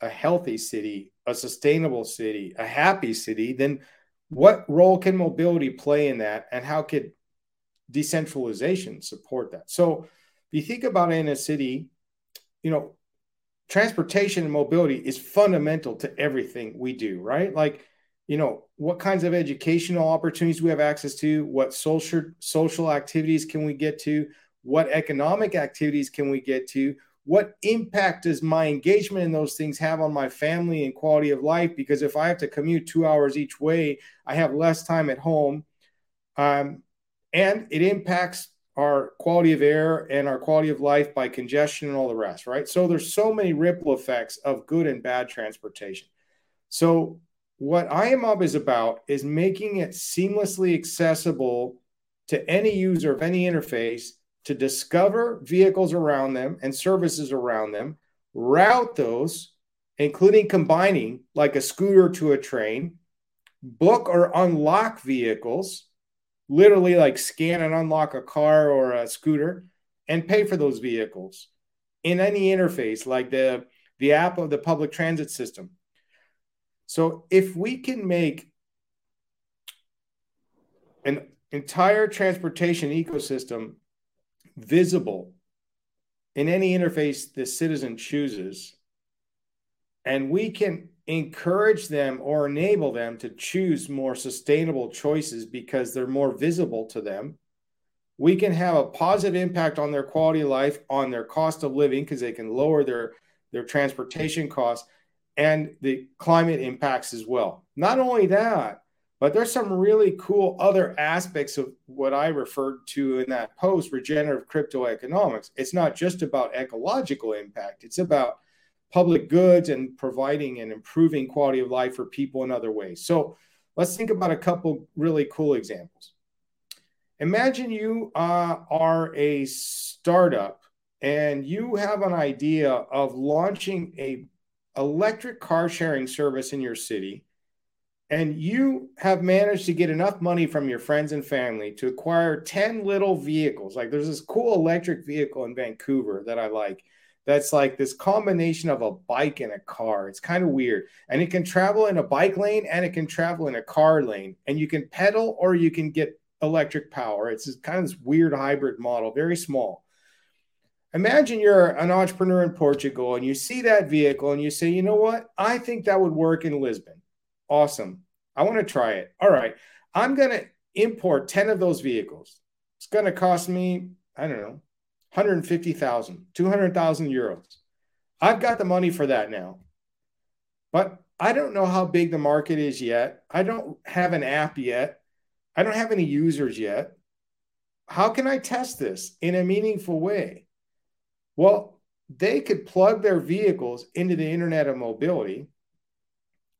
a healthy city, a sustainable city, a happy city, then what role can mobility play in that? And how could decentralization support that? So if you think about it in a city, you know, transportation and mobility is fundamental to everything we do, right? Like, you know, what kinds of educational opportunities we have access to, what social social activities can we get to, what economic activities can we get to, what impact does my engagement in those things have on my family and quality of life? Because if I have to commute two hours each way, I have less time at home. Um, and it impacts our quality of air and our quality of life by congestion and all the rest, right? So there's so many ripple effects of good and bad transportation. So what Iomob is about is making it seamlessly accessible to any user of any interface to discover vehicles around them and services around them, route those, including combining like a scooter to a train, book or unlock vehicles literally like scan and unlock a car or a scooter and pay for those vehicles in any interface like the the app of the public transit system. So if we can make an entire transportation ecosystem visible in any interface the citizen chooses and we can encourage them or enable them to choose more sustainable choices because they're more visible to them. We can have a positive impact on their quality of life, on their cost of living, because they can lower their, their transportation costs and the climate impacts as well. Not only that, but there's some really cool other aspects of what I referred to in that post regenerative crypto economics. It's not just about ecological impact, it's about public goods and providing and improving quality of life for people in other ways. So let's think about a couple really cool examples. Imagine you uh, are a startup and you have an idea of launching a electric car sharing service in your city and you have managed to get enough money from your friends and family to acquire 10 little vehicles like there's this cool electric vehicle in Vancouver that I like that's like this combination of a bike and a car. It's kind of weird. And it can travel in a bike lane and it can travel in a car lane. And you can pedal or you can get electric power. It's kind of this weird hybrid model, very small. Imagine you're an entrepreneur in Portugal and you see that vehicle and you say, you know what? I think that would work in Lisbon. Awesome. I want to try it. All right. I'm going to import 10 of those vehicles. It's going to cost me, I don't know, 150,000, 200,000 euros. I've got the money for that now. But I don't know how big the market is yet. I don't have an app yet. I don't have any users yet. How can I test this in a meaningful way? Well, they could plug their vehicles into the Internet of Mobility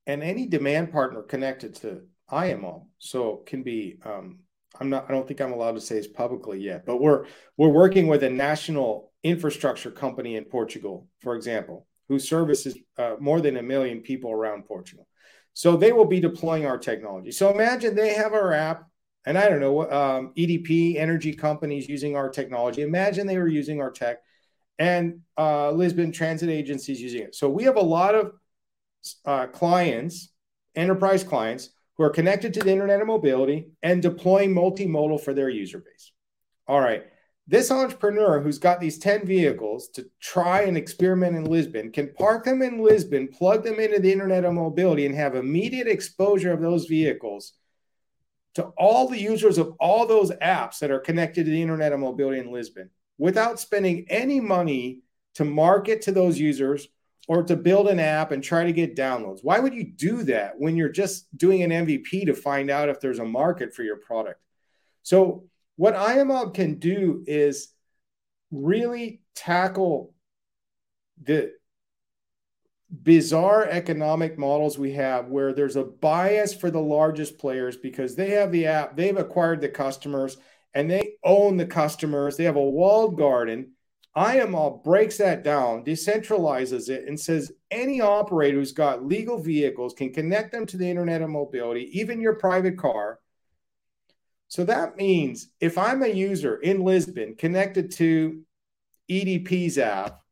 and any demand partner connected to Iomob. So can be um, I'm not I don't think I'm allowed to say this publicly yet, but we're we're working with a national infrastructure company in Portugal, for example, who services uh, more than a million people around Portugal. So they will be deploying our technology. So imagine they have our app, and I don't know, um, EDP energy companies using our technology. Imagine they were using our tech, and uh, Lisbon transit agencies using it. So we have a lot of uh, clients, enterprise clients who are connected to the internet of mobility and deploying multimodal for their user base. All right. this entrepreneur who's got these 10 vehicles to try and experiment in Lisbon can park them in Lisbon, plug them into the Internet of Mobility, and have immediate exposure of those vehicles to all the users of all those apps that are connected to the Internet of Mobility in Lisbon without spending any money to market to those users or to build an app and try to get downloads. Why would you do that when you're just doing an MVP to find out if there's a market for your product? So what Iomob can do is really tackle the bizarre economic models we have where there's a bias for the largest players because they have the app, they've acquired the customers, and they own the customers. They have a walled garden. Iomob breaks that down, decentralizes it, and says any operator who's got legal vehicles can connect them to the Internet of Mobility, even your private car, so that means if I'm a user in Lisbon connected to EDP's app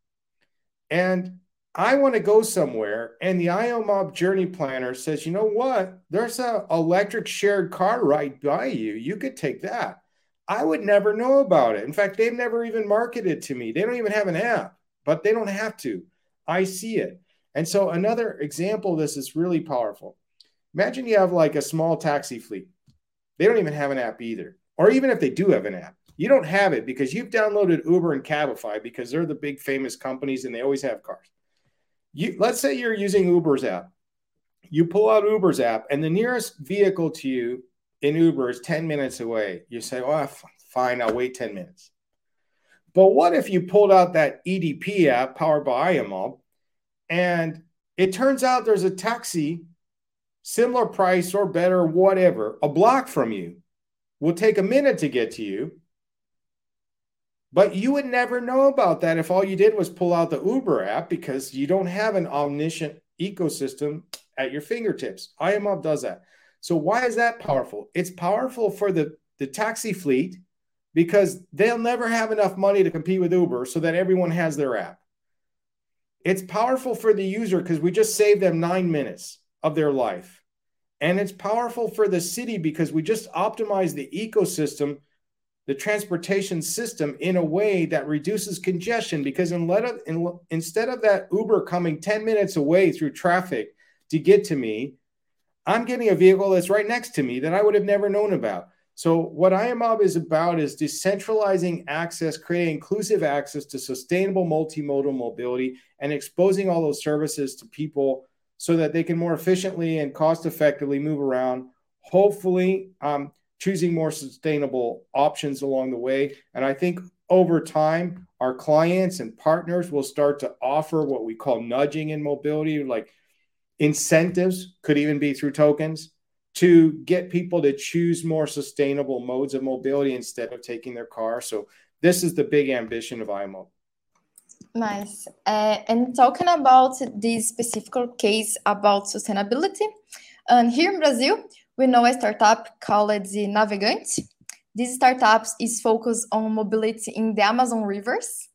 and I want to go somewhere and the Iomob journey planner says, you know what? There's an electric shared car right by you. You could take that. I would never know about it. In fact, they've never even marketed to me. They don't even have an app, but they don't have to. I see it. And so another example this is really powerful. Imagine you have like a small taxi fleet they don't even have an app either. Or even if they do have an app, you don't have it because you've downloaded Uber and Cabify because they're the big famous companies and they always have cars. You let's say you're using Uber's app. You pull out Uber's app and the nearest vehicle to you in Uber is 10 minutes away. You say, "Oh, fine, I'll wait 10 minutes." But what if you pulled out that EDP app powered by Iomob and it turns out there's a taxi similar price or better, whatever, a block from you will take a minute to get to you. But you would never know about that if all you did was pull out the Uber app because you don't have an omniscient ecosystem at your fingertips. Iomob does that. So why is that powerful? It's powerful for the, the taxi fleet because they'll never have enough money to compete with Uber so that everyone has their app. It's powerful for the user because we just saved them nine minutes of their life. And it's powerful for the city because we just optimize the ecosystem, the transportation system in a way that reduces congestion. Because instead of that Uber coming 10 minutes away through traffic to get to me, I'm getting a vehicle that's right next to me that I would have never known about. So, what Iomob is about is decentralizing access, creating inclusive access to sustainable multimodal mobility, and exposing all those services to people so that they can more efficiently and cost effectively move around, hopefully um, choosing more sustainable options along the way. And I think over time, our clients and partners will start to offer what we call nudging in mobility, like incentives, could even be through tokens, to get people to choose more sustainable modes of mobility instead of taking their car. So, this is the big ambition of IMO. Nice. Uh, and talking about this specific case about sustainability, and here in Brazil, we know a startup called the Navegante. This startup is focused on mobility in the Amazon rivers.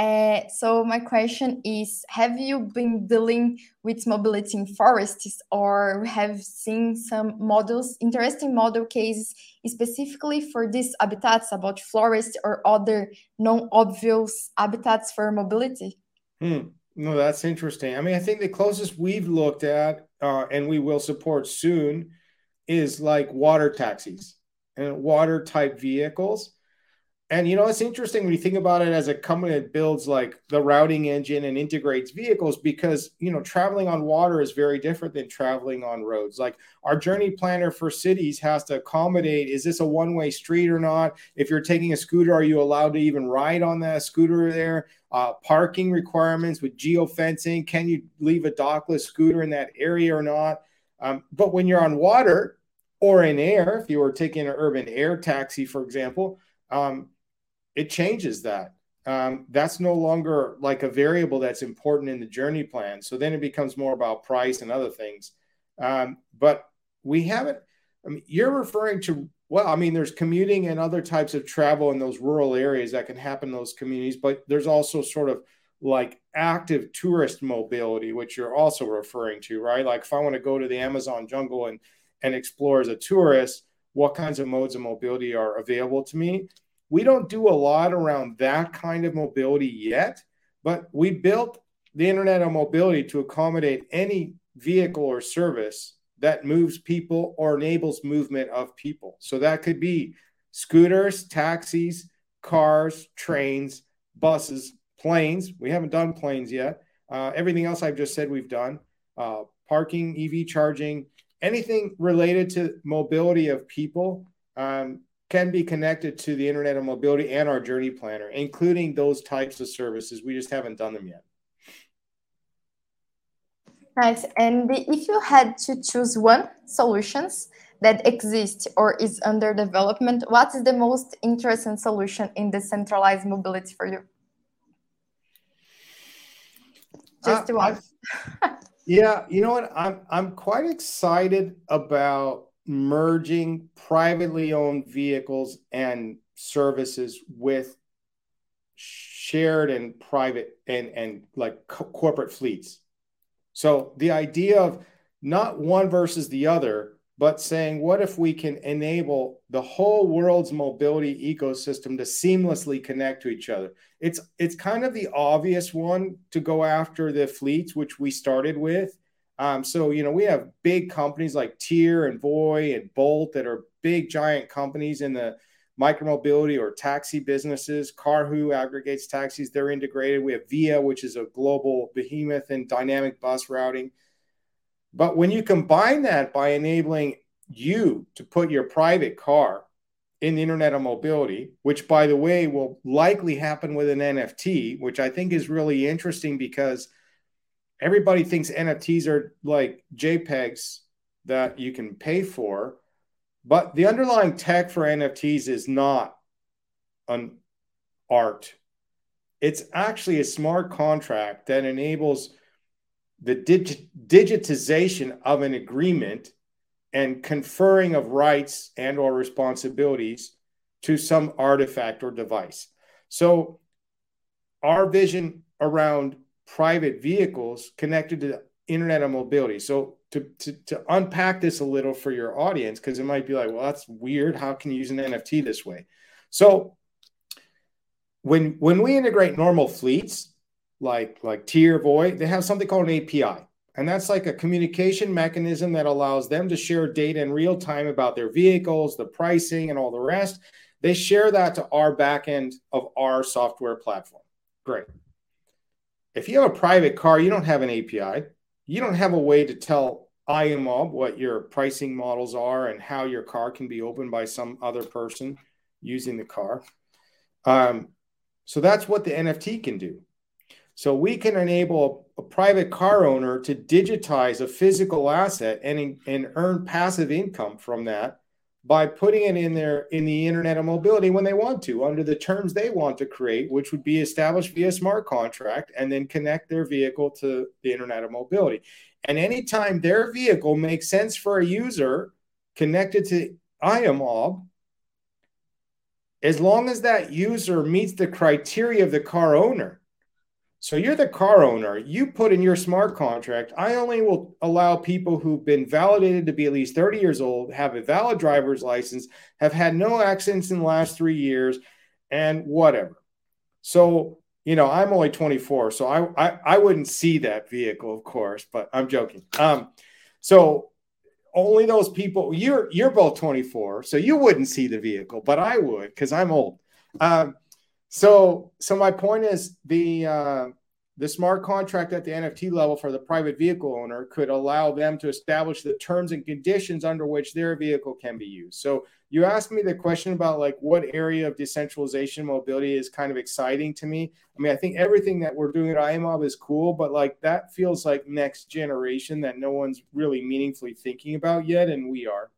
Uh, so my question is, have you been dealing with mobility in forests or have seen some models, interesting model cases specifically for these habitats about forests or other non-obvious habitats for mobility? Hmm. No, that's interesting. I mean, I think the closest we've looked at uh, and we will support soon is like water taxis and water type vehicles and you know, it's interesting when you think about it as a company that builds like the routing engine and integrates vehicles because you know, traveling on water is very different than traveling on roads. Like our journey planner for cities has to accommodate is this a one-way street or not? If you're taking a scooter, are you allowed to even ride on that scooter there? Uh, parking requirements with geofencing. Can you leave a dockless scooter in that area or not? Um, but when you're on water or in air, if you were taking an urban air taxi, for example, um, it changes that. Um, that's no longer like a variable that's important in the journey plan. So then it becomes more about price and other things. Um, but we haven't, I mean, you're referring to, well, I mean, there's commuting and other types of travel in those rural areas that can happen in those communities, but there's also sort of like active tourist mobility, which you're also referring to, right? Like if I want to go to the Amazon jungle and, and explore as a tourist, what kinds of modes of mobility are available to me? We don't do a lot around that kind of mobility yet, but we built the Internet of Mobility to accommodate any vehicle or service that moves people or enables movement of people. So that could be scooters, taxis, cars, trains, buses, planes. We haven't done planes yet. Uh, everything else I've just said we've done. Uh, parking, EV charging, anything related to mobility of people um, can be connected to the Internet of Mobility and our Journey Planner, including those types of services. We just haven't done them yet. Nice. And if you had to choose one solutions that exists or is under development, what is the most interesting solution in decentralized mobility for you? Just uh, one. yeah, you know what? I'm I'm quite excited about merging privately owned vehicles and services with shared and private and and like co- corporate fleets so the idea of not one versus the other, but saying, what if we can enable the whole world's mobility ecosystem to seamlessly connect to each other? It's it's kind of the obvious one to go after the fleets, which we started with. Um, so you know we have big companies like Tier and Voi and Bolt that are big giant companies in the micromobility or taxi businesses. Karhoo aggregates taxis, they're integrated. We have Via, which is a global behemoth in dynamic bus routing. But when you combine that by enabling you to put your private car in the Internet of Mobility, which, by the way, will likely happen with an NFT, which I think is really interesting because everybody thinks NFTs are like JPEGs that you can pay for. But the underlying tech for NFTs is not an art. It's actually a smart contract that enables the dig- digitization of an agreement and conferring of rights and or responsibilities to some artifact or device. So our vision around private vehicles connected to the internet of mobility. So to, to, to unpack this a little for your audience because it might be like well that's weird. How can you use an nft this way? So when when we integrate normal fleets like like tier Voi they have something called an api and that's like a communication mechanism that allows them to share data in real time about their vehicles the pricing and all the rest. They share that to our backend of our software platform. Great if you have a private car you don't have an api you don't have a way to tell Iomob what your pricing models are and how your car can be opened by some other person using the car. Um, so that's what the NFT can do. So we can enable a, a, private car owner to digitize a physical asset and, and earn passive income from that by putting it in there in the internet of mobility when they want to under the terms they want to create which would be established via smart contract and then connect their vehicle to the internet of mobility. And anytime their vehicle makes sense for a user connected to Iomob, as long as that user meets the criteria of the car owner, so you're the car owner. You put in your smart contract, I only will allow people who've been validated to be at least 30 years old, have a valid driver's license, have had no accidents in the last three years, and whatever. So, you know, I'm only 24, so I, I, I wouldn't see that vehicle, of course, but I'm joking. Um, so only those people you're you're both 24, so you wouldn't see the vehicle, but I would because I'm old. Um, so, so my point is the uh, the smart contract at the NFT level for the private vehicle owner could allow them to establish the terms and conditions under which their vehicle can be used. So, you asked me the question about like what area of decentralization mobility is kind of exciting to me. I mean, I think everything that we're doing at Iomob is cool, but like that feels like next generation that no one's really meaningfully thinking about yet, and we are.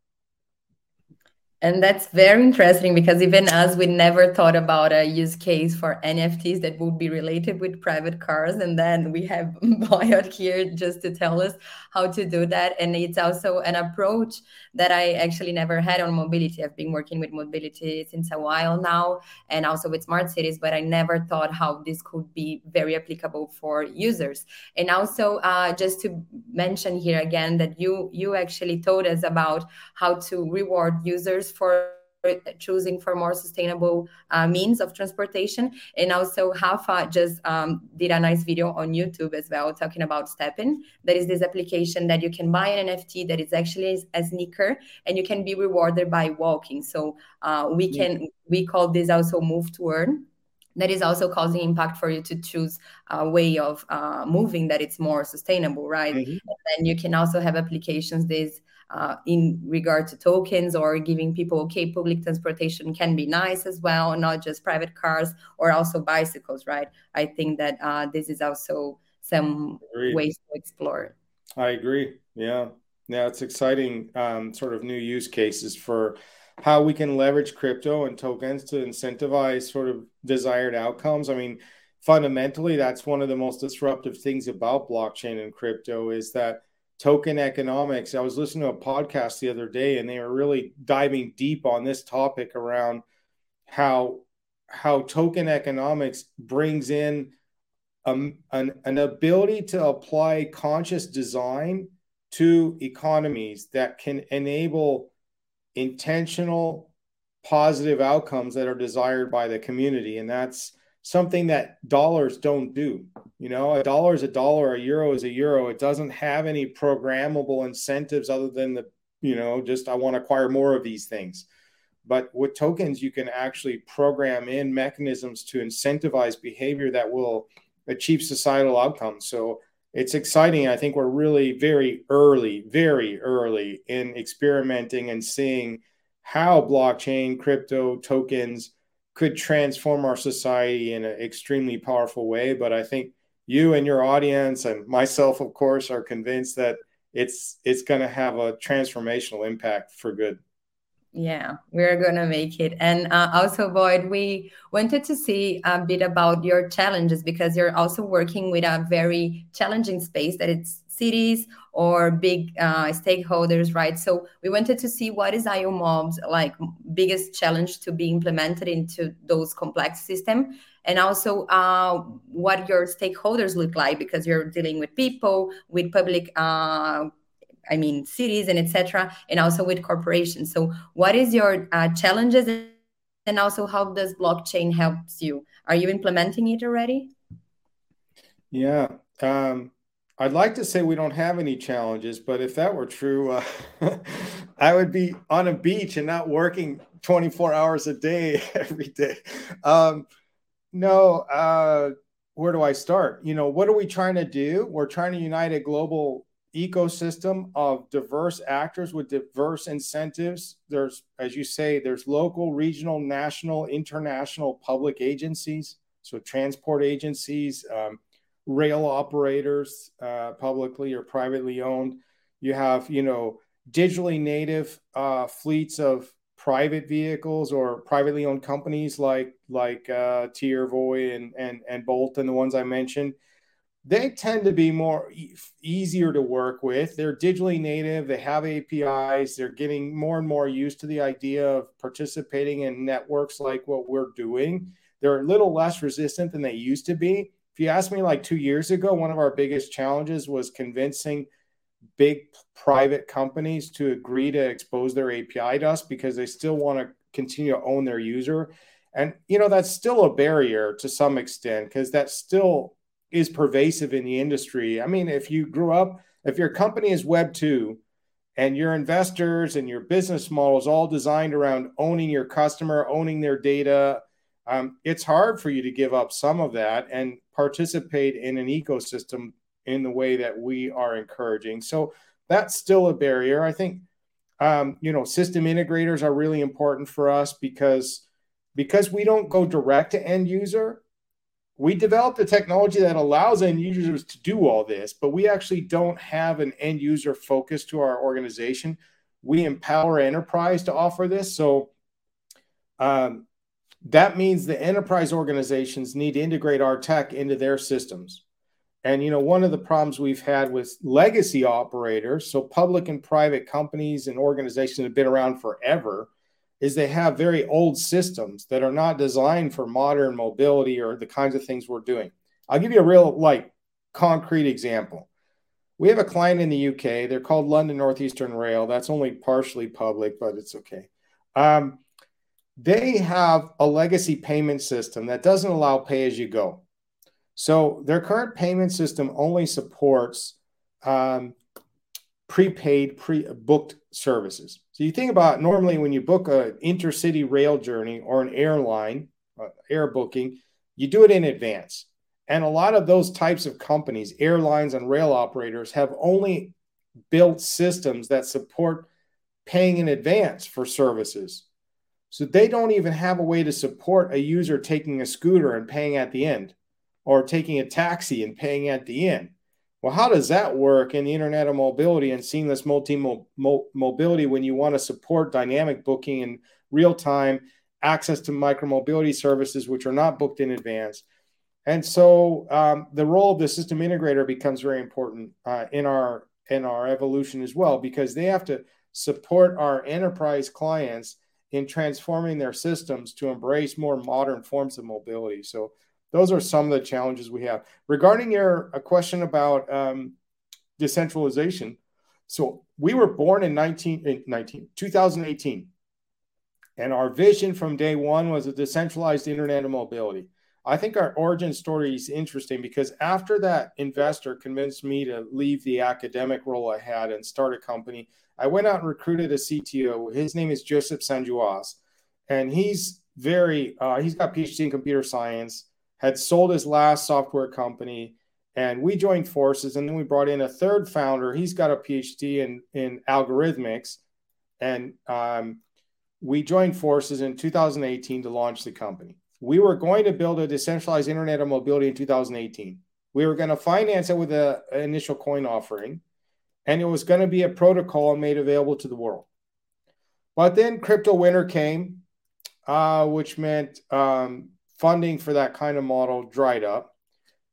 And that's very interesting because even us, we never thought about a use case for NFTs that would be related with private cars. And then we have [laughs] Boyd here just to tell us how to do that. And it's also an approach that I actually never had on mobility. I've been working with mobility since a while now and also with smart cities, but I never thought how this could be very applicable for users. And also, uh, just to mention here again that you you actually told us about how to reward users for choosing for more sustainable uh, means of transportation. And also, Rafa just um, did a nice video on YouTube as well, talking about STEPN. That is this application that you can buy an NFT that is actually a sneaker, and you can be rewarded by walking. So uh, we can we call this also move to earn that is also causing impact for you to choose a way of uh, moving that it's more sustainable right mm-hmm. and you can also have applications this uh, in regard to tokens or giving people okay public transportation can be nice as well not just private cars or also bicycles right? I think that uh, this is also some ways to explore. I agree. Yeah. Yeah it's exciting um, sort of new use cases for how we can leverage crypto and tokens to incentivize sort of desired outcomes. I mean, fundamentally, that's one of the most disruptive things about blockchain and crypto is that token economics. I was listening to a podcast the other day, and they were really diving deep on this topic around how how token economics brings in um, an, an ability to apply conscious design to economies that can enable intentional positive outcomes that are desired by the community and that's something that dollars don't do. You know a dollar is a dollar a euro is a euro. It doesn't have any programmable incentives other than the you know just i want to acquire more of these things. But with tokens you can actually program in mechanisms to incentivize behavior that will achieve societal outcomes. So it's exciting. I think we're really very early, very early in experimenting and seeing how blockchain, crypto, tokens could transform our society in an extremely powerful way. But I think you and your audience and myself, of course, are convinced that it's it's going to have a transformational impact for good. Yeah, we're gonna make it. And uh, also, Boyd, we wanted to see a bit about your challenges because you're also working with a very challenging space that it's cities or big uh, stakeholders, right? So we wanted to see what is Iomob's like biggest challenge to be implemented into those complex system, and also uh, what your stakeholders look like because you're dealing with people, with public uh, I mean, cities and etc., and also with corporations. So, what is your uh, challenges, and also how does blockchain helps you? Are you implementing it already? Yeah, um, I'd like to say we don't have any challenges, but if that were true, uh, [laughs] I would be on a beach and not working 24 hours a day [laughs] every day. Um, no, uh, where do I start? You know, what are we trying to do? We're trying to unite a global ecosystem of diverse actors with diverse incentives. There's, as you say, there's local, regional, national, international public agencies, so transport agencies, um, rail operators, uh, publicly or privately owned. You have, you know, digitally native uh, fleets of private vehicles or privately owned companies like like uh, Tiervoy and and and Bolt and the ones I mentioned they tend to be more e- easier to work with. They're digitally native, they have APIs, they're getting more and more used to the idea of participating in networks like what we're doing. They're a little less resistant than they used to be. If you ask me like 2 years ago, one of our biggest challenges was convincing big private companies to agree to expose their API to us because they still want to continue to own their user. And you know that's still a barrier to some extent because that still is pervasive in the industry. I mean, if you grew up, if your company is Web 2 and your investors and your business model is all designed around owning your customer, owning their data, um, it's hard for you to give up some of that and participate in an ecosystem in the way that we are encouraging. So that's still a barrier. I think, um, you know, system integrators are really important for us because because we don't go direct to end user we developed a technology that allows end users to do all this, but we actually don't have an end user focus to our organization. We empower enterprise to offer this. So um, that means the enterprise organizations need to integrate our tech into their systems. And you know, one of the problems we've had with legacy operators, so public and private companies and organizations that have been around forever, is they have very old systems that are not designed for modern mobility or the kinds of things we're doing. I'll give you a real like concrete example. We have a client in the UK. They're called London Northeastern Rail. That's only partially public, but it's okay. Um, they have a legacy payment system that doesn't allow pay as you go. So their current payment system only supports um, prepaid, pre-booked services. So you think about normally when you book an intercity rail journey or an airline, uh, air booking, you do it in advance. And a lot of those types of companies, airlines and rail operators, have only built systems that support paying in advance for services. So they don't even have a way to support a user taking a scooter and paying at the end or taking a taxi and paying at the end. Well, how does that work in the internet of mobility and seamless multi mobility when you want to support dynamic booking and real time access to micromobility services which are not booked in advance? And so um, the role of the system integrator becomes very important uh, in our in our evolution as well because they have to support our enterprise clients in transforming their systems to embrace more modern forms of mobility. So those are some of the challenges we have. Regarding your a question about um, decentralization, so we were born in 19, in 19 2018, and our vision from day one was a decentralized internet of mobility. I think our origin story is interesting because after that investor convinced me to leave the academic role I had and start a company, I went out and recruited a CTO. His name is Joseph Sanjuas, and he's very uh, he's got PhD in computer science had sold his last software company and we joined forces and then we brought in a third founder. He's got a phd in, in algorithmics and um, we joined forces in 2018 to launch the company. We were going to build a decentralized internet of mobility in 2018 we were going to finance it with an initial coin offering and it was going to be a protocol made available to the world but then crypto winter came uh, which meant um, funding for that kind of model dried up.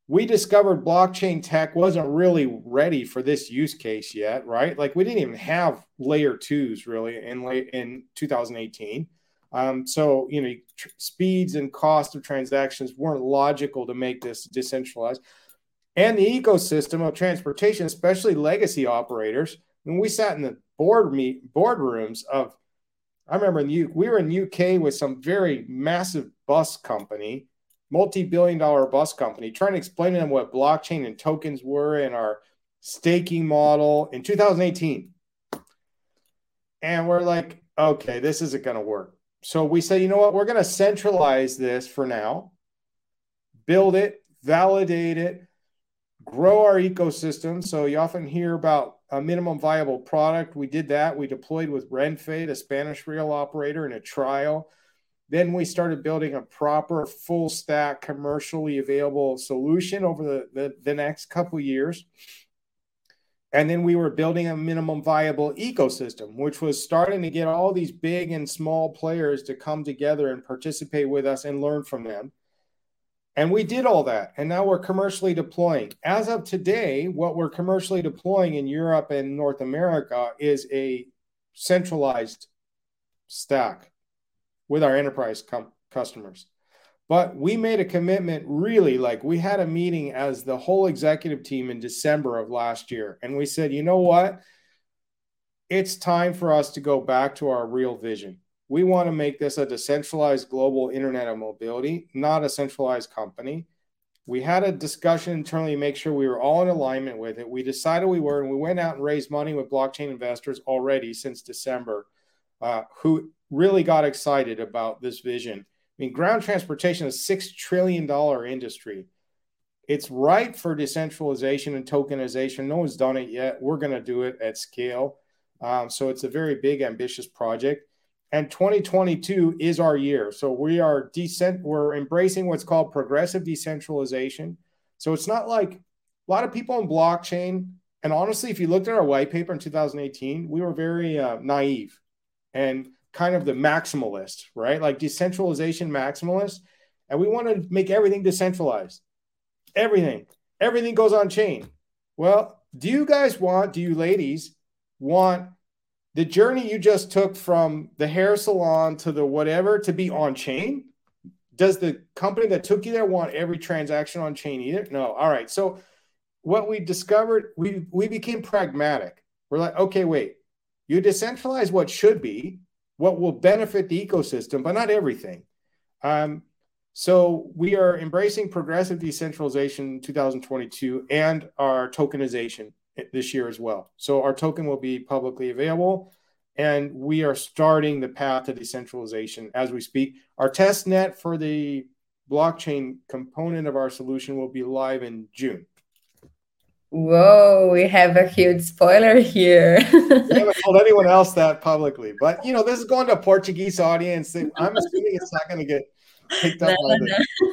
We discovered blockchain tech wasn't really ready for this use case yet, right? Like we didn't even have layer twos really in late in 2018. Um, so you know, tr- speeds and cost of transactions weren't logical to make this decentralized. And the ecosystem of transportation, especially legacy operators, when we sat in the board meet boardrooms of I remember in the, we were in UK with some very massive bus company, multi-billion dollar bus company, trying to explain to them what blockchain and tokens were and our staking model in 2018. And we're like, okay, this isn't going to work. So we say, you know what? We're going to centralize this for now, build it, validate it, grow our ecosystem. So you often hear about a minimum viable product. We did that. We deployed with Renfe, a Spanish rail operator, in a trial. Then we started building a proper full stack commercially available solution over the, the, the next couple years. And then we were building a minimum viable ecosystem, which was starting to get all these big and small players to come together and participate with us and learn from them. And we did all that. And now we're commercially deploying. As of today, what we're commercially deploying in Europe and North America is a centralized stack with our enterprise com- customers. But we made a commitment really like we had a meeting as the whole executive team in December of last year. And we said, you know what? It's time for us to go back to our real vision we want to make this a decentralized global internet of mobility, not a centralized company. We had a discussion internally to make sure we were all in alignment with it. We decided we were, and we went out and raised money with blockchain investors already since December, uh, who really got excited about this vision. I mean, ground transportation is a $6 trillion industry. It's ripe for decentralization and tokenization. No one's done it yet. We're going to do it at scale. Um, so it's a very big, ambitious project and 2022 is our year. So we are decent. We're embracing what's called progressive decentralization. So it's not like a lot of people in blockchain. And honestly, if you looked at our white paper in 2018, we were very uh, naive and kind of the maximalist, right? Like decentralization maximalist. And we want to make everything decentralized. Everything, everything goes on chain. Well, do you guys want, do you ladies want the journey you just took from the hair salon to the whatever to be on chain does the company that took you there want every transaction on chain either? No. All right. So what we discovered we we became pragmatic. We're like okay wait. You decentralize what should be what will benefit the ecosystem, but not everything. Um, so we are embracing progressive decentralization 2022 and our tokenization this year as well. So our token will be publicly available and we are starting the path to decentralization as we speak. Our test net for the blockchain component of our solution will be live in June. Whoa, we have a huge spoiler here. I haven't told anyone else that publicly, but you know, this is going to a Portuguese audience. I'm assuming it's not going to get picked up. No,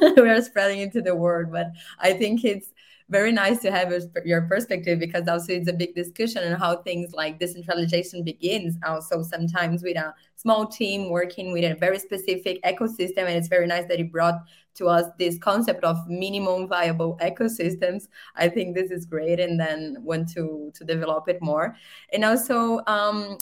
no. [laughs] we are spreading into the world, but I think it's very nice to have your perspective because also it's a big discussion on how things like decentralization begins. Also sometimes with a small team working with a very specific ecosystem and it's very nice that you brought to us this concept of minimum viable ecosystems. I think this is great and then want to to develop it more. And also um,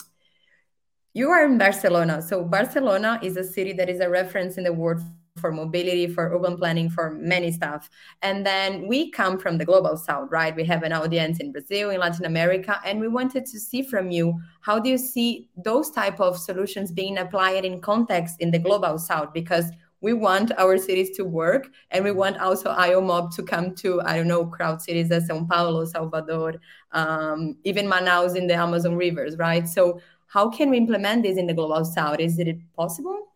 you are in barcelona. So barcelona is a city that is a reference in the world for mobility, for urban planning, for many stuff. And then we come from the global south, right? We have an audience in Brazil, in Latin America, and we wanted to see from you how do you see those type of solutions being applied in context in the global south? Because we want our cities to work and we want also Iomob to come to, I don't know, crowd cities as Sao Paulo, Salvador, um, even Manaus in the Amazon rivers, right? So how can we implement this in the global south? Is it possible?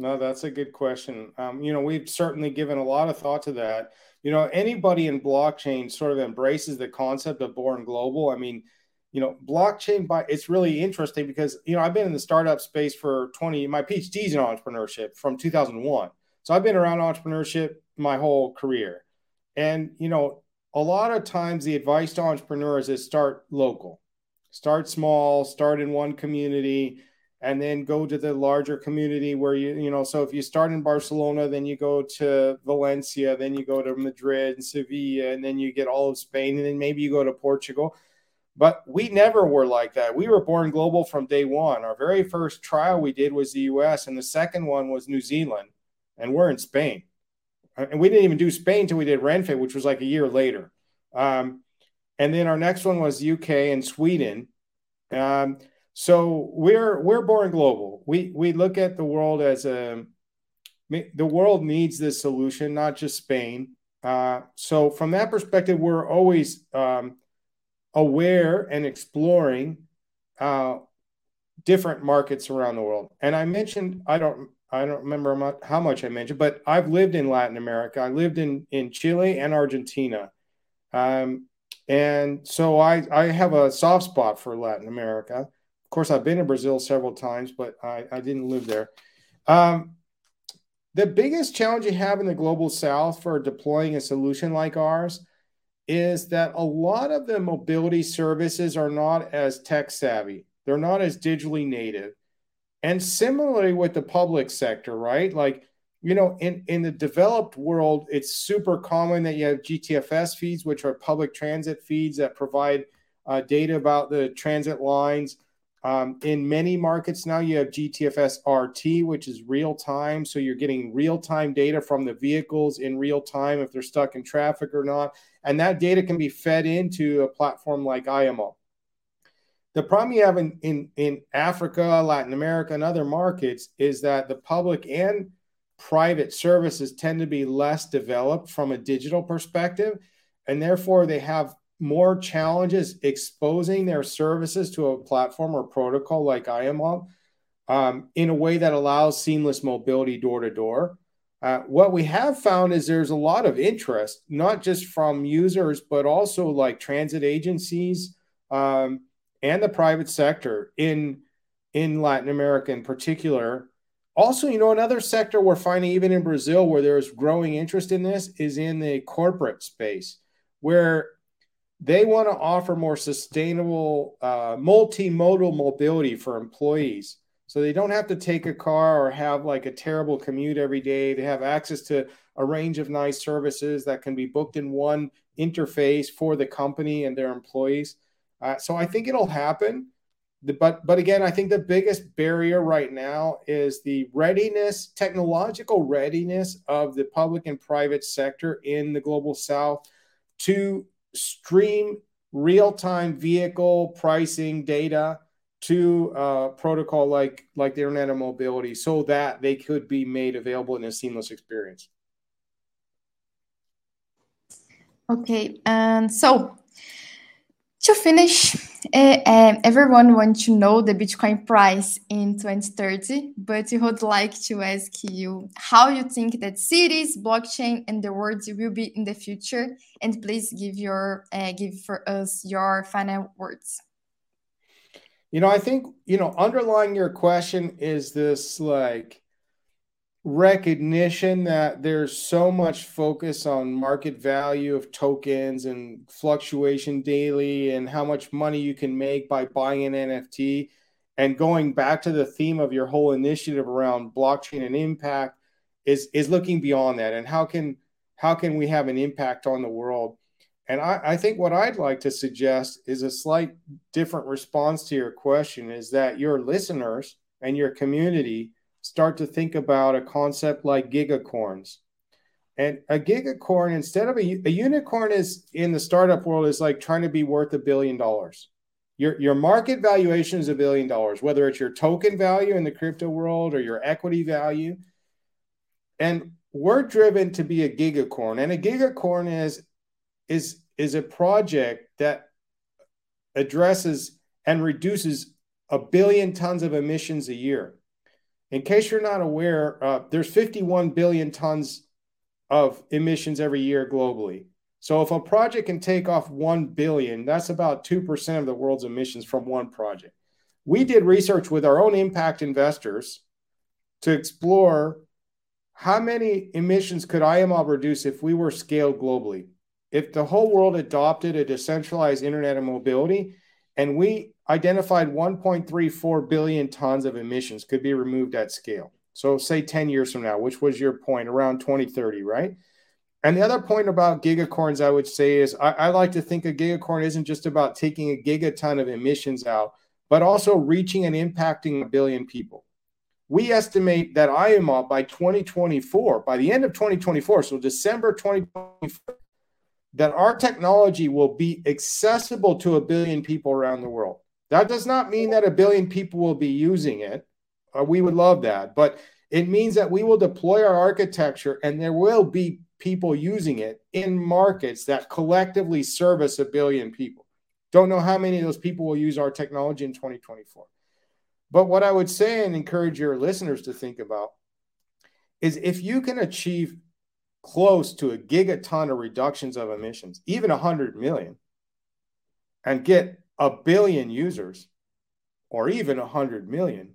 No, that's a good question. Um, you know, we've certainly given a lot of thought to that. You know, anybody in blockchain sort of embraces the concept of born global. I mean, you know, blockchain by it's really interesting because you know I've been in the startup space for 20. My PhD's in entrepreneurship from 2001, so I've been around entrepreneurship my whole career. And you know, a lot of times the advice to entrepreneurs is start local, start small, start in one community and then go to the larger community where you you know so if you start in barcelona then you go to valencia then you go to madrid and sevilla and then you get all of spain and then maybe you go to portugal. But we never were like that. We were born global from day one. Our very first trial we did was the us and the second one was new zealand and we're in spain. And we didn't even do spain until we did renfe which was like a year later. Um, and then our next one was uk and sweden. Um, so we're we're born global. We we look at the world as a the world needs this solution, not just Spain. Uh, so from that perspective, we're always um, aware and exploring uh, different markets around the world. And I mentioned I don't I don't remember how much I mentioned, but I've lived in Latin America. I lived in in Chile and Argentina. Um, and so I, I have a soft spot for Latin America. Of course, I've been in Brazil several times, but I, I didn't live there. Um, the biggest challenge you have in the global south for deploying a solution like ours is that a lot of the mobility services are not as tech savvy, they're not as digitally native. And similarly with the public sector, right? Like, you know, in, in the developed world, it's super common that you have GTFS feeds, which are public transit feeds that provide uh, data about the transit lines. Um, in many markets now, you have GTFS RT, which is real time. So you're getting real time data from the vehicles in real time if they're stuck in traffic or not. And that data can be fed into a platform like Iomob. The problem you have in, in, in Africa, Latin America, and other markets is that the public and private services tend to be less developed from a digital perspective. And therefore, they have more challenges exposing their services to a platform or protocol like Iomob um, in a way that allows seamless mobility door to door. Uh, what we have found is there's a lot of interest, not just from users, but also like transit agencies um, and the private sector in in Latin America in particular. Also, you know, another sector we're finding even in Brazil where there's growing interest in this is in the corporate space, where they want to offer more sustainable uh, multimodal mobility for employees. So they don't have to take a car or have like a terrible commute every day. They have access to a range of nice services that can be booked in one interface for the company and their employees. Uh, so i think it'll happen. But but again i think the biggest barrier right now is the readiness technological readiness of the public and private sector in the global south to stream real time vehicle pricing data to a protocol like like the Internet of Mobility so that they could be made available in a seamless experience. Okay, and so to finish, uh, everyone wants to know the Bitcoin price in 2030, but we would like to ask you how you think that cities, blockchain, and the world will be in the future, and please give your uh, give for us your final words. You know, I think you know underlying your question is this like recognition that there's so much focus on market value of tokens and fluctuation daily and how much money you can make by buying an NFT and going back to the theme of your whole initiative around blockchain and impact is is looking beyond that and how can how can we have an impact on the world? And I, I think what I'd like to suggest is a slight different response to your question is that your listeners and your community start to think about a concept like gigacorns. And a gigacorn, instead of a, a unicorn, is in the startup world is like trying to be worth a billion dollars. Your, your market valuation is a billion dollars, whether it's your token value in the crypto world or your equity value. And we're driven to be a gigacorn. And a gigacorn is is is a project that addresses and reduces a billion tons of emissions a year. In case you're not aware, uh, there's 51 billion tons of emissions every year globally. So if a project can take off 1 billion, that's about 2% of the world's emissions from one project. We did research with our own impact investors to explore how many emissions could Iomob reduce if we were scaled globally. If the whole world adopted a decentralized internet of mobility and we identified 1.34 billion tons of emissions could be removed at scale. So, say 10 years from now, which was your point around 2030, right? And the other point about gigacorns, I would say, is I, I, like to think a gigacorn isn't just about taking a gigaton of emissions out, but also reaching and impacting a billion people. We estimate that Iomob by 2024, by the end of 2024, so December 2024, that our technology will be accessible to a billion people around the world. That does not mean that a billion people will be using it. Uh, we would love that. But it means that we will deploy our architecture and there will be people using it in markets that collectively service a billion people. Don't know how many of those people will use our technology in 2024. But what I would say and encourage your listeners to think about is if you can achieve close to a gigaton of reductions of emissions, even 100 million, and get a billion users or even a 100 million,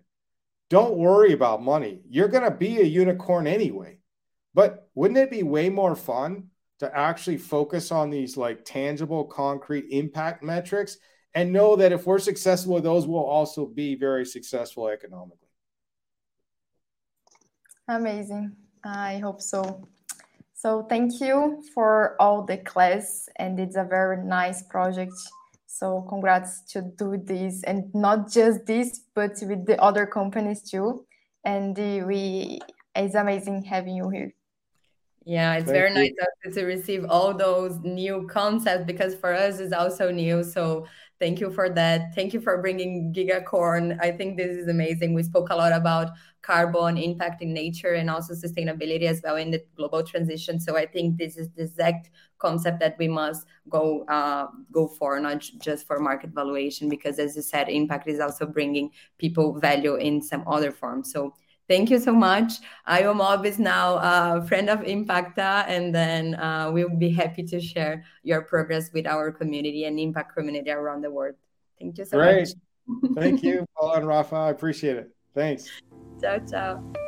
don't worry about money. You're going to be a unicorn anyway. But wouldn't it be way more fun to actually focus on these like tangible, concrete impact metrics and know that if we're successful those, we'll also be very successful economically? Amazing. I hope so. So thank you for all the class, and it's a very nice project. So congrats to do this, and not just this, but with the other companies too. And we, it's amazing having you here. Yeah, it's Thank very you. nice to receive all those new concepts because for us it's also new. So thank you for that. Thank you for bringing Gigacorn. I think this is amazing. We spoke a lot about carbon impact in nature and also sustainability as well in the global transition. So I think this is the exact concept that we must go uh, go for, not just for market valuation, because as you said, impact is also bringing people value in some other form. So thank you so much. Iomob is now a friend of Impacta, and then uh, we'll be happy to share your progress with our community and impact community around the world. Thank you so Great. much. Thank you, [laughs] Paul and Rafa. I appreciate it. Thanks. Ciao, ciao.